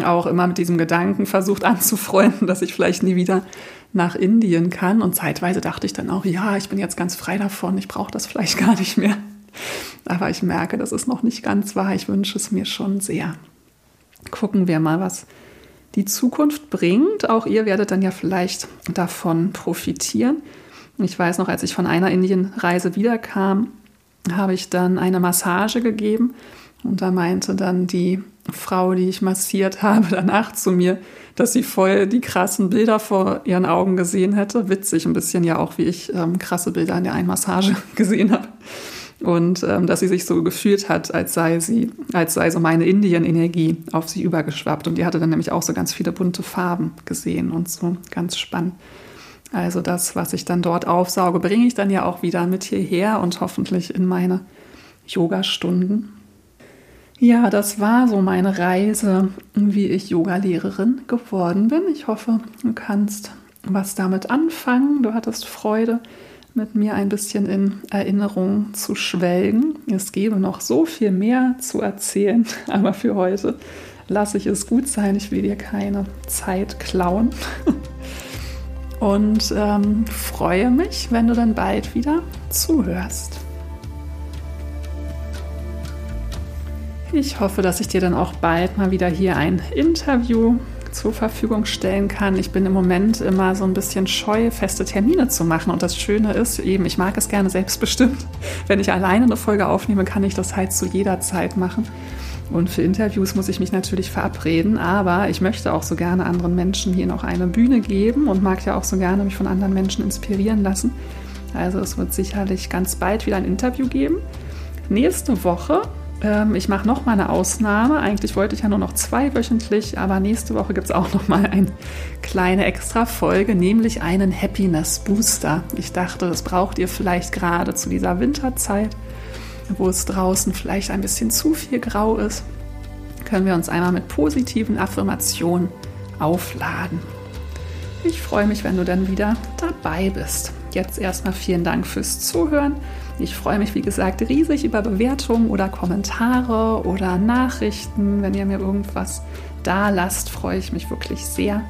auch immer mit diesem Gedanken versucht anzufreunden, dass ich vielleicht nie wieder nach Indien kann. Und zeitweise dachte ich dann auch, ja, ich bin jetzt ganz frei davon, ich brauche das vielleicht gar nicht mehr. Aber ich merke, das ist noch nicht ganz wahr. Ich wünsche es mir schon sehr. Gucken wir mal, was die Zukunft bringt. Auch ihr werdet dann ja vielleicht davon profitieren. Ich weiß noch, als ich von einer Indienreise wiederkam, habe ich dann eine Massage gegeben und da meinte dann die Frau, die ich massiert habe, [LAUGHS] danach zu mir, dass sie voll die krassen Bilder vor ihren Augen gesehen hätte. Witzig, ein bisschen ja auch, wie ich ähm, krasse Bilder in der einen Massage [LAUGHS] gesehen habe. Und ähm, dass sie sich so gefühlt hat, als sei sie, als sei so meine Indien-Energie auf sie übergeschwappt. Und die hatte dann nämlich auch so ganz viele bunte Farben gesehen und so ganz spannend. Also das, was ich dann dort aufsauge, bringe ich dann ja auch wieder mit hierher und hoffentlich in meine Yoga-Stunden. Ja, das war so meine Reise, wie ich Yogalehrerin geworden bin. Ich hoffe, du kannst was damit anfangen. Du hattest Freude mit mir ein bisschen in Erinnerung zu schwelgen. Es gäbe noch so viel mehr zu erzählen, [LAUGHS] aber für heute lasse ich es gut sein. Ich will dir keine Zeit klauen. [LAUGHS] Und ähm, freue mich, wenn du dann bald wieder zuhörst. Ich hoffe, dass ich dir dann auch bald mal wieder hier ein Interview zur Verfügung stellen kann. Ich bin im Moment immer so ein bisschen scheu, feste Termine zu machen. Und das Schöne ist eben, ich mag es gerne selbstbestimmt. Wenn ich alleine eine Folge aufnehme, kann ich das halt zu jeder Zeit machen. Und für Interviews muss ich mich natürlich verabreden, aber ich möchte auch so gerne anderen Menschen hier noch eine Bühne geben und mag ja auch so gerne mich von anderen Menschen inspirieren lassen. Also es wird sicherlich ganz bald wieder ein Interview geben. Nächste Woche ähm, ich mache noch mal eine Ausnahme. Eigentlich wollte ich ja nur noch zwei wöchentlich, aber nächste Woche gibt es auch noch mal eine kleine Extra-Folge, nämlich einen Happiness Booster. Ich dachte, das braucht ihr vielleicht gerade zu dieser Winterzeit, wo es draußen vielleicht ein bisschen zu viel grau ist. Können wir uns einmal mit positiven Affirmationen aufladen. Ich freue mich, wenn du dann wieder dabei bist. Jetzt erstmal vielen Dank fürs Zuhören. Ich freue mich, wie gesagt, riesig über Bewertungen oder Kommentare oder Nachrichten. Wenn ihr mir irgendwas da lasst, freue ich mich wirklich sehr.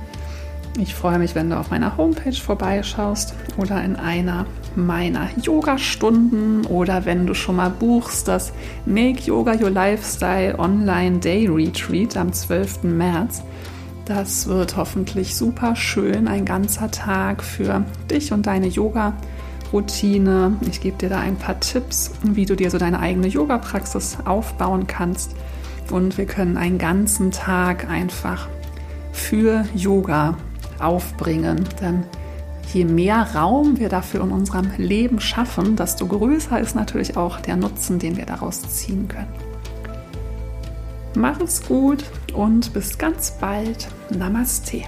Ich freue mich, wenn du auf meiner Homepage vorbeischaust oder in einer meiner Yoga-Stunden oder wenn du schon mal buchst das Make Yoga Your Lifestyle Online Day Retreat am 12. März. Das wird hoffentlich super schön, ein ganzer Tag für dich und deine Yoga. Routine. Ich gebe dir da ein paar Tipps, wie du dir so deine eigene Yoga-Praxis aufbauen kannst. Und wir können einen ganzen Tag einfach für Yoga aufbringen. Denn je mehr Raum wir dafür in unserem Leben schaffen, desto größer ist natürlich auch der Nutzen, den wir daraus ziehen können. Mach es gut und bis ganz bald. Namaste.